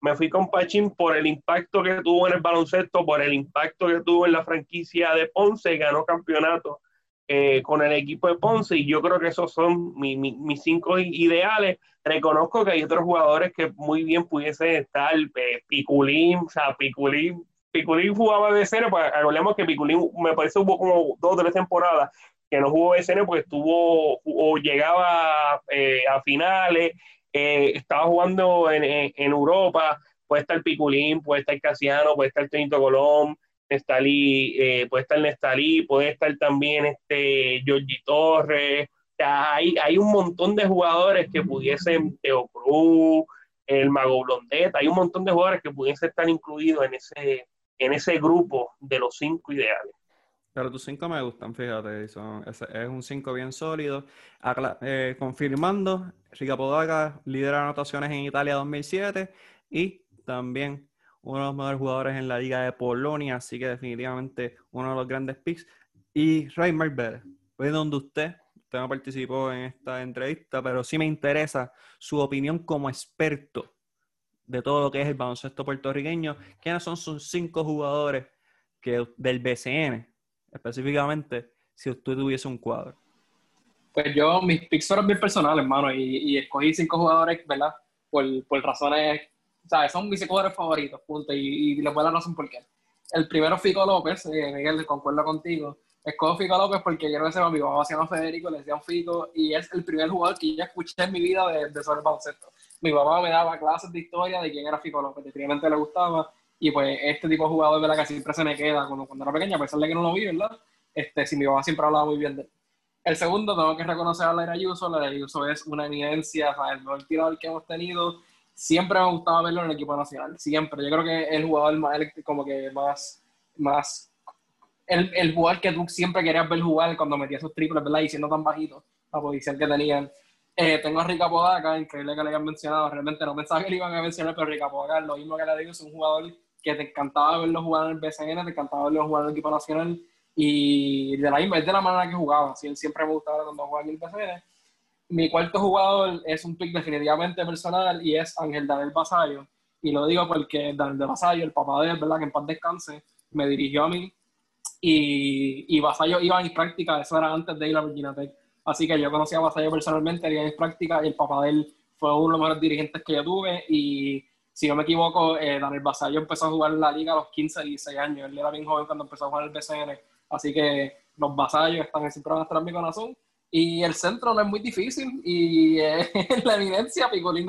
Speaker 3: Me fui con Pachín por el impacto que tuvo en el baloncesto, por el impacto que tuvo en la franquicia de Ponce, ganó campeonato eh, con el equipo de Ponce y yo creo que esos son mis cinco ideales. Reconozco que hay otros jugadores que muy bien pudiesen estar, eh, Piculín, o sea, Piculín, Piculín jugaba de cero, pues hablemos que Piculín me parece hubo como dos o tres temporadas que no jugó BCN porque estuvo o llegaba eh, a finales, eh, estaba jugando en, Europa, puede estar Piculín, puede estar Casiano, puede estar Tonito Colón, Nestalí, eh, puede estar Nestalí, puede estar también este Giorgi Torres, hay, hay un montón de jugadores que pudiesen, Teo Cruz, el Mago Blondeta, hay un montón de jugadores que pudiesen estar incluidos en ese, en ese grupo de los cinco ideales.
Speaker 1: Pero tus cinco me gustan, fíjate, es, un cinco bien sólido. Eh, confirmando, Rica Podaca lidera anotaciones en Italia 2007 y también uno de los mejores jugadores en la Liga de Polonia, así que definitivamente uno de los grandes picks. Y Raymar Vélez, fue donde usted, usted no participó en esta entrevista, pero sí me interesa su opinión como experto de todo lo que es el baloncesto puertorriqueño. ¿Quiénes son sus cinco jugadores que, del BCN, específicamente, si usted tuviese un cuadro?
Speaker 2: Pues yo, mis picks fueron bien personales, hermano, y, escogí cinco jugadores, ¿verdad? Por, por razones, sea, son mis jugadores favoritos, punto, y, les voy a dar razón por qué. El primero, Fico López, eh, Miguel, concuerdo contigo. Escojo Fico López porque quiero que sepa, mi papá se llama Federico, le decían Fico, y es el primer jugador que yo escuché en mi vida de, de sobre el baloncesto mi papá me daba clases de historia de quién era Fico López, definitivamente le gustaba, y pues este tipo de jugador, ¿verdad? Que siempre se me queda cuando, cuando era pequeña, a pesar de que no lo vi, ¿verdad? Este, si mi papá siempre hablaba muy bien de él. El segundo, tengo que reconocer a Laira Ayuso, Laira Ayuso es una eminencia, o el mejor tirador que hemos tenido, siempre me ha gustado verlo en el equipo nacional, siempre, yo creo que el jugador más, como que más, más, el, el jugador que tú siempre querías ver jugar cuando metía esos triples, ¿verdad? Y siendo tan bajito, la posición que tenían. Eh, tengo a Rica Podaca, increíble que le hayan mencionado. Realmente no pensaba que le iban a mencionar, pero Rica Podaca, lo mismo que le digo, es un jugador que te encantaba verlo jugar en el BCN, te encantaba verlo jugar en el equipo nacional. Y de la, es de la manera que jugaba. Así, él siempre me gustaba cuando jugaba en el BCN. Mi cuarto jugador es un pick definitivamente personal y es Ángel Daniel Basayo. Y lo digo porque Daniel Basayo, el papá de él, ¿verdad? que en paz descanse, me dirigió a mí. Y, y Basayo iba a mis prácticas, eso era antes de ir a Virginia Tech Así que yo conocí a Vasallo personalmente, haría mis prácticas y el papá de él fue uno de los mejores dirigentes que yo tuve. Y si no me equivoco, eh, Daniel Vasallo empezó a jugar en la liga a los 15 y 16 años. Él era bien joven cuando empezó a jugar en el BCN. Así que los Vasallos están siempre van en mi corazón. Y el centro no es muy difícil. Y eh, la evidencia, Picolín,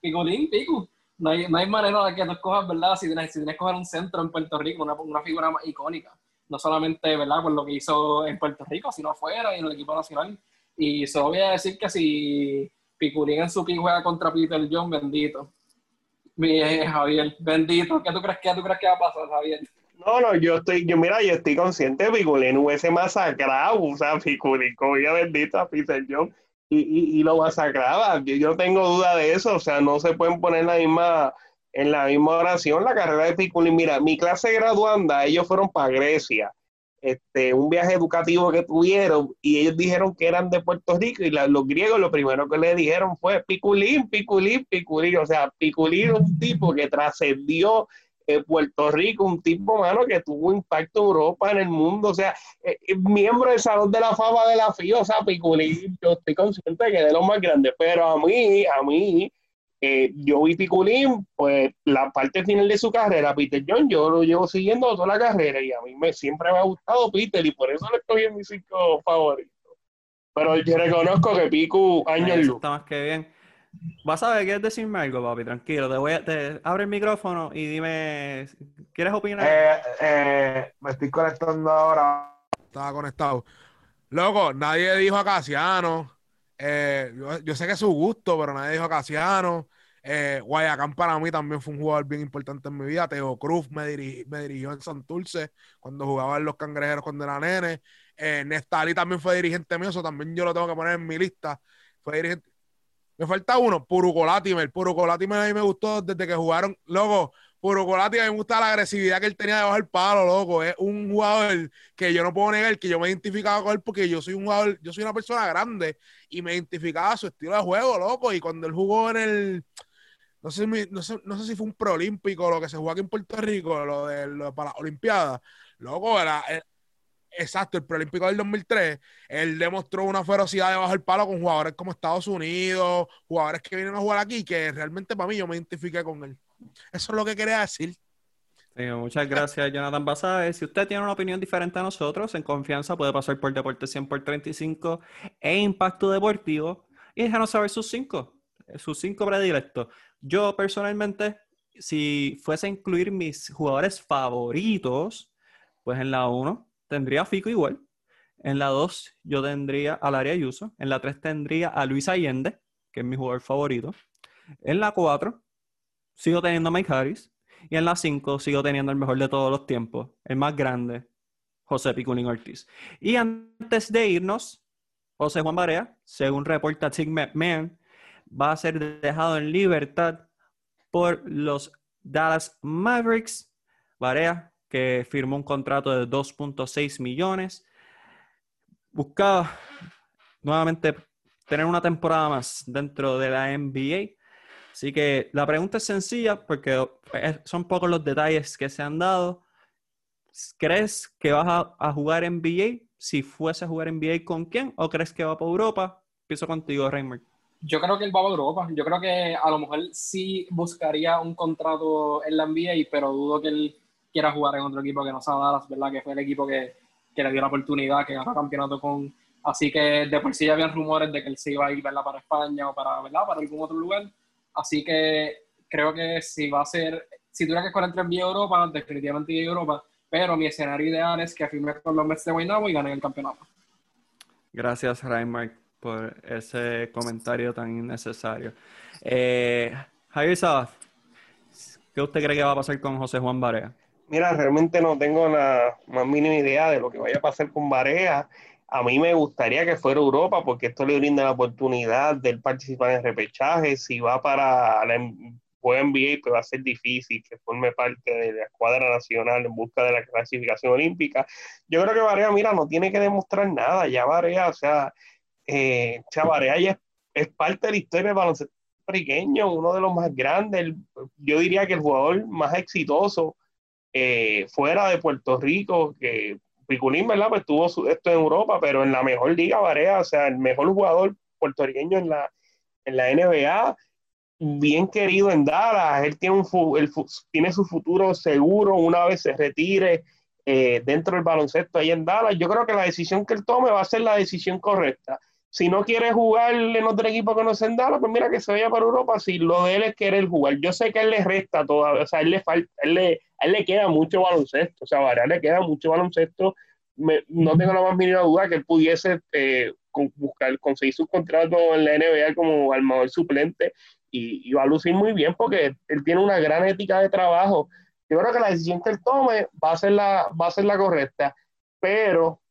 Speaker 2: Picolín, Pico. No hay, no hay manera de que tú escojas, ¿verdad? Si tienes, si tienes que coger un centro en Puerto Rico, una, una figura más icónica no solamente ¿verdad? por lo que hizo en Puerto Rico, sino afuera y en el equipo nacional. Y solo voy a decir que si Picurín en su pick juega contra Peter John, bendito. Mi Javier, bendito. ¿Qué tú crees, qué tú crees que va a pasar, Javier?
Speaker 3: No, no, yo estoy, yo mira, yo estoy consciente de Piculín hubiese masacrado, o sea, Piculín cogía bendito a John y, y, y, lo masacraba. Yo, yo tengo duda de eso, o sea, no se pueden poner la misma en la misma oración la carrera de Piculín. Mira, mi clase graduanda, ellos fueron para Grecia, este, un viaje educativo que tuvieron y ellos dijeron que eran de Puerto Rico y los griegos lo primero que le dijeron fue Piculín, Piculín, Piculín. O sea, Piculín un tipo que trascendió en Puerto Rico, un tipo, mano, que tuvo impacto en Europa, en el mundo, o sea, eh, eh, miembro del Salón de la Fama de la FIO, o sea, Piculín, yo estoy consciente de que es de los más grandes, pero a mí, a mí, eh, yo vi Piculín, pues la parte final de su carrera, Peter John, yo lo llevo siguiendo toda la carrera y a mí me, siempre me ha gustado Peter y por eso le estoy en mis cinco favoritos. Pero yo reconozco que Picu año luz.
Speaker 1: Está más que bien. Vas a ver, ¿quieres decirme algo, papi? Tranquilo, te voy a, te, abre el micrófono y dime, ¿quieres opinar?
Speaker 4: Eh, eh, me estoy conectando ahora. Estaba conectado. Loco, nadie dijo a Casiano, eh, yo, sé que es su gusto, pero nadie dijo Casiano. Eh, Guayacán para mí también fue un jugador bien importante en mi vida. Teo Cruz me, dirigió en Santurce cuando jugaba en los cangrejeros cuando era nene. Eh, Nestali también fue dirigente mío, eso también yo lo tengo que poner en mi lista. Fue dirigente. Me falta uno, Purucolatimer. Purucolatimer a mí me gustó desde que jugaron. Luego, Puro a mí me gusta la agresividad que él tenía debajo del palo, loco. Es un jugador que yo no puedo negar que yo me identificaba con él porque yo soy un jugador, yo soy una persona grande y me identificaba su estilo de juego, loco. Y cuando él jugó en el, no sé, no sé, no sé si fue un proolímpico, lo que se jugó aquí en Puerto Rico, lo de lo, para las Olimpiadas, loco, era, exacto, el preolímpico del 2003, él demostró una ferocidad debajo del palo con jugadores como Estados Unidos, jugadores que vienen a jugar aquí, que realmente para mí yo me identifiqué con él. Eso es lo que quería decir.
Speaker 1: muchas gracias, Jonathan Basabe. Si usted tiene una opinión diferente a nosotros, en confianza puede pasar por Deporte 100 por 35 e Impacto Deportivo y déjanos saber sus cinco, sus cinco predilectos. Yo personalmente, si fuese a incluir mis jugadores favoritos, pues en la 1 tendría a Fico igual. En la 2 yo tendría a Laria Ayuso. En la 3 tendría a Luis Allende, que es mi jugador favorito. En la 4 sigo teniendo a Mike Harris. Y en la 5 sigo teniendo el mejor de todos los tiempos, el más grande, José Piculín Ortiz. Y antes de irnos, José Juan Barea, según reporta Tim McMahon, va a ser dejado en libertad por los Dallas Mavericks. Barea, que firmó un contrato de 2.6 millones, buscaba nuevamente tener una temporada más dentro de la NBA. Así que la pregunta es sencilla porque son pocos los detalles que se han dado. ¿Crees que vas a, jugar NBA? Si fuese a jugar NBA, ¿con quién? ¿O crees que va para Europa? Empiezo contigo, Raymond.
Speaker 2: Yo creo que él va para Europa. Yo creo que a lo mejor sí buscaría un contrato en la NBA, pero dudo que él quiera jugar en otro equipo que no sea Dallas, ¿verdad? Que fue el equipo que, que le dio la oportunidad, que ganó campeonato con. Así que de por sí ya habían rumores de que él se iba a ir ¿verdad? para España o para, ¿verdad? para algún otro lugar. Así que creo que si va a ser, si tuviera que escoger entre Europa, definitivamente NBA Europa, pero mi escenario ideal es que firme con los Mets de Guaynabo y gane el campeonato.
Speaker 1: Gracias, Reinmark, por ese comentario tan innecesario. Eh, Javier Sabas, ¿qué usted cree que va a pasar con José Juan Barea?
Speaker 3: Mira, realmente no tengo la más mínima idea de lo que vaya a pasar con Barea. A mí me gustaría que fuera Europa porque esto le brinda la oportunidad de participar en repechaje. Si va para la NBA, pues va a ser difícil que forme parte de la escuadra nacional en busca de la clasificación olímpica. Yo creo que Barea, mira, no tiene que demostrar nada. Ya Barea, o sea, eh, Barea ya es, parte de la historia del baloncesto pequeño, uno de los más grandes. yo diría que el jugador más exitoso eh, fuera de Puerto Rico, que Piculín, ¿verdad? Pues tuvo esto en Europa, pero en la mejor liga, Varea, o sea, el mejor jugador puertorriqueño en la, en la NBA, bien querido en Dallas, él tiene, un, tiene su futuro seguro una vez se retire eh, dentro del baloncesto ahí en Dallas. Yo creo que la decisión que él tome va a ser la decisión correcta. Si no quiere jugar en otro equipo que no se en Dallas, pues mira que se vaya para Europa. Si lo de él es querer jugar, yo sé que a él le resta todavía, o sea, a él le falta, él le, a él le queda mucho baloncesto, o sea, a Varela le queda mucho baloncesto. no tengo la más mínima duda que él pudiese eh, buscar, conseguir su contrato en la NBA como armador suplente y, va a lucir muy bien porque él tiene una gran ética de trabajo. Yo creo que la decisión que él tome va a ser la, va a ser la correcta, pero,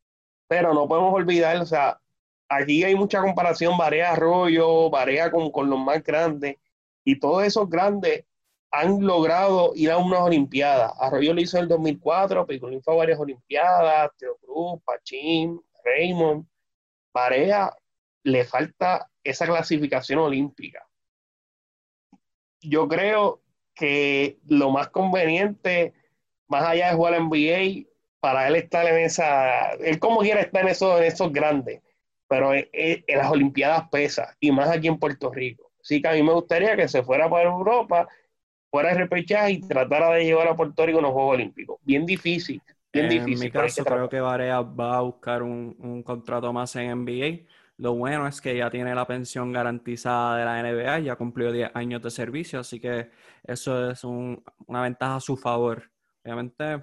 Speaker 3: pero no podemos olvidar, o sea, aquí hay mucha comparación, Varea Arroyo, Varea con, con los más grandes, y todos esos grandes han logrado ir a unas Olimpiadas. Arroyo lo hizo en el 2004, Picolín fue a varias Olimpiadas, Teo Pachín, Raymond. Varea le falta esa clasificación olímpica. Yo creo que lo más conveniente, más allá de jugar en NBA, para él estar en esa, él como quiera estar en esos, en esos grandes, pero en, en las Olimpiadas pesa, y más aquí en Puerto Rico. Así que a mí me gustaría que se fuera para Europa fuera de repechaje y tratara de llevar a Puerto Rico a los Juegos Olímpicos. Bien difícil, bien difícil.
Speaker 1: En mi caso, creo que Varea va a buscar un, contrato más en NBA. Lo bueno es que ya tiene la pensión garantizada de la NBA, ya cumplió 10 años de servicio, así que eso es una ventaja a su favor. Obviamente,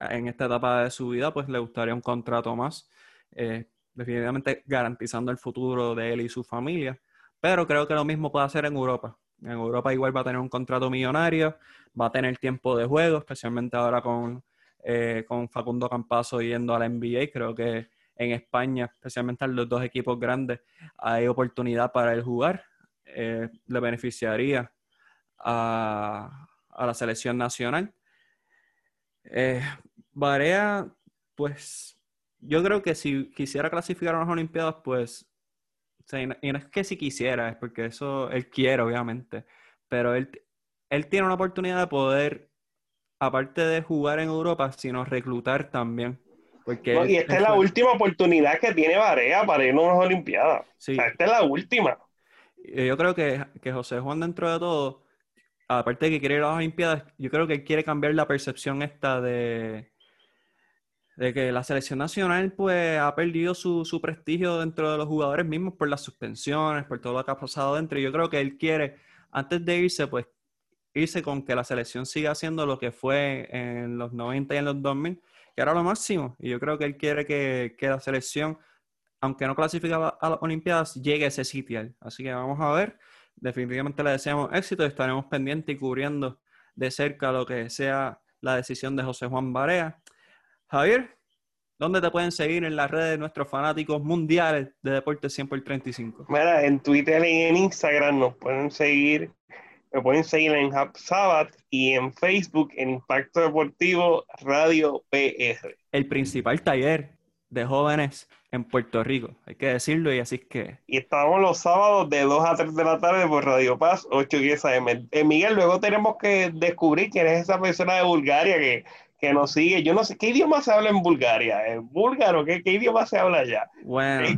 Speaker 1: en esta etapa de su vida, pues le gustaría un contrato más, eh, definitivamente garantizando el futuro de él y su familia. Pero creo que lo mismo puede hacer en Europa. En Europa igual va a tener un contrato millonario, va a tener tiempo de juego, especialmente ahora con, eh, con Facundo Campazo yendo a la NBA. Creo que en España, especialmente en los dos equipos grandes, hay oportunidad para él jugar. Eh, le beneficiaría a, la selección nacional. Eh, pues yo creo que si quisiera clasificar a las Olimpiadas, pues y no es que si quisiera, es porque eso él quiere, obviamente. Pero él, él tiene una oportunidad de poder, aparte de jugar en Europa, sino reclutar también. Porque
Speaker 3: y esta es la última oportunidad que tiene Barea para ir a unas Olimpiadas. esta es la última.
Speaker 1: Yo creo que, que José Juan, dentro de todo, aparte de que quiere ir a las Olimpiadas, yo creo que él quiere cambiar la percepción esta de, de que la selección nacional pues ha perdido su, su, prestigio dentro de los jugadores mismos por las suspensiones, por todo lo que ha pasado dentro. Yo creo que él quiere, antes de irse, pues irse con que la selección siga haciendo lo que fue en los 90 y en los 2000, que era lo máximo. Y yo creo que él quiere que, que la selección, aunque no clasificaba a las Olimpiadas, llegue a ese sitio. Así que vamos a ver. Definitivamente le deseamos éxito y estaremos pendientes y cubriendo de cerca lo que sea la decisión de José Juan Barea. Javier, ¿dónde te pueden seguir en las redes de nuestros fanáticos mundiales de Deportes 100 por 35?
Speaker 3: Mira, en Twitter y en Instagram nos pueden seguir, me pueden seguir en Hub Sabbath y en Facebook en Impacto Deportivo Radio PR.
Speaker 1: El principal taller de jóvenes en Puerto Rico, hay que decirlo y así es que...
Speaker 3: Y estamos los sábados de 2 a 3 de la tarde por Radio Paz, 8 y 10 AM. Eh, Miguel, luego tenemos que descubrir quién es esa persona de Bulgaria que, que nos sigue. Yo no sé, ¿qué idioma se habla en Bulgaria? ¿En búlgaro? ¿Qué, qué idioma se habla allá?
Speaker 1: Bueno,
Speaker 3: Hay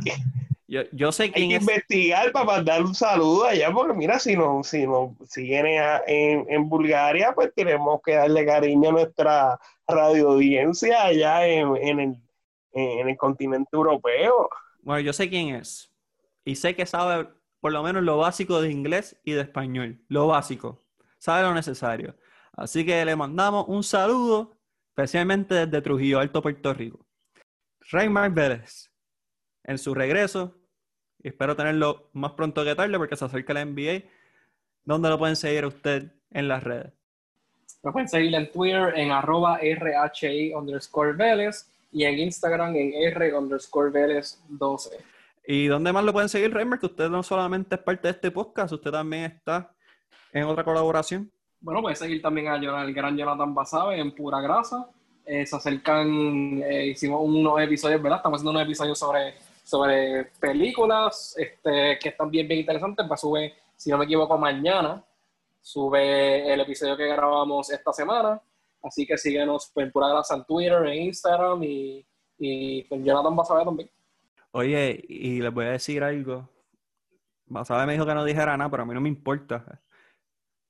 Speaker 1: yo, yo sé
Speaker 3: hay
Speaker 1: quién
Speaker 3: que
Speaker 1: es...
Speaker 3: investigar para mandar un saludo allá, porque mira, si no, si no siguen a- en, en Bulgaria, pues tenemos que darle cariño a nuestra radio audiencia allá en, en el, en el continente europeo.
Speaker 1: Bueno, yo sé quién es. Y sé que sabe por lo menos lo básico de inglés y de español. Lo básico. Sabe lo necesario. Así que le mandamos un saludo, especialmente desde Trujillo Alto, Puerto Rico. Raymar Vélez, en su regreso, espero tenerlo más pronto que tarde porque se acerca la NBA. ¿Dónde lo pueden seguir a usted en las redes?
Speaker 2: Me pueden seguir en Twitter en arroba RHI underscore Vélez y en Instagram en R underscore Vélez 12.
Speaker 1: ¿Y dónde más lo pueden seguir, Raymar? Que usted no solamente es parte de este podcast, usted también está en otra colaboración.
Speaker 2: Bueno, pueden seguir también a Jonathan- el gran Jonathan Basabe en Pura Grasa. Eh, se acercan, eh, hicimos unos episodios, ¿verdad? Estamos haciendo unos episodios sobre, sobre películas este, que están bien, bien interesantes. Pues sube, si no me equivoco, mañana. Sube el episodio que grabamos esta semana. Así que síguenos en Pura Grasa en Twitter, en Instagram y, y con Jonathan Basabe también.
Speaker 1: Oye, y les voy a decir algo. Basabe me dijo que no dijera nada, pero a mí no me importa.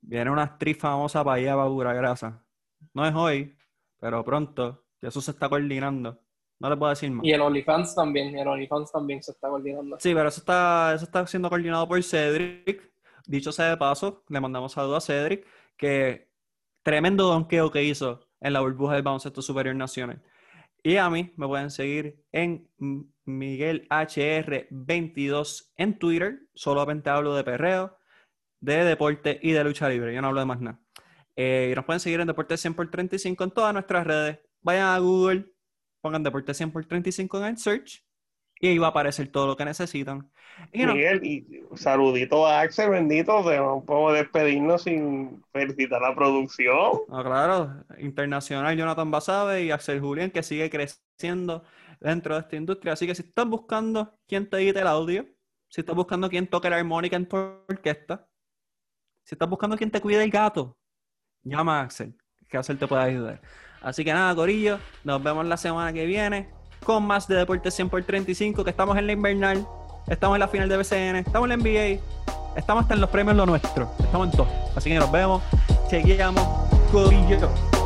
Speaker 1: Viene una actriz famosa para allá, para Pura Grasa. No es hoy, pero pronto. Y eso se está coordinando. No le puedo decir más.
Speaker 2: Y el OnlyFans también. El OnlyFans también se está coordinando.
Speaker 1: Sí, pero eso está, eso está siendo coordinado por Cedric. Dicho sea de paso, le mandamos saludos a Cedric, que tremendo donqueo que hizo en la burbuja del baloncesto superior nacional. Y a mí me pueden seguir en Miguel HR22 en Twitter. Solamente hablo de perreo, de deporte y de lucha libre. Yo no hablo de más nada. Eh, y nos pueden seguir en Deporte 100 por 35 en todas nuestras redes. Vayan a Google, pongan Deporte 100 por 35 en el search y ahí va a aparecer todo lo que necesitan. Y no,
Speaker 3: Miguel, y saludito a Axel, bendito, de- no podemos despedirnos sin felicitar a la producción.
Speaker 1: no, claro, internacional Jonathan Basabe y Axel Julián que sigue creciendo dentro de esta industria. Así que si estás buscando quién te edite el audio, si estás buscando quién toque la armónica en tu orquesta, si estás buscando quién te cuide el gato, llama a Axel, que Axel te puede ayudar. Así que nada, Corillo, nos vemos la semana que viene con más de Deportes 100 por 35, que estamos en la invernal, estamos en la final de BCN, estamos en la NBA, estamos hasta en los premios lo nuestro, estamos en todo. Así que nos vemos, chequeamos, Corillo.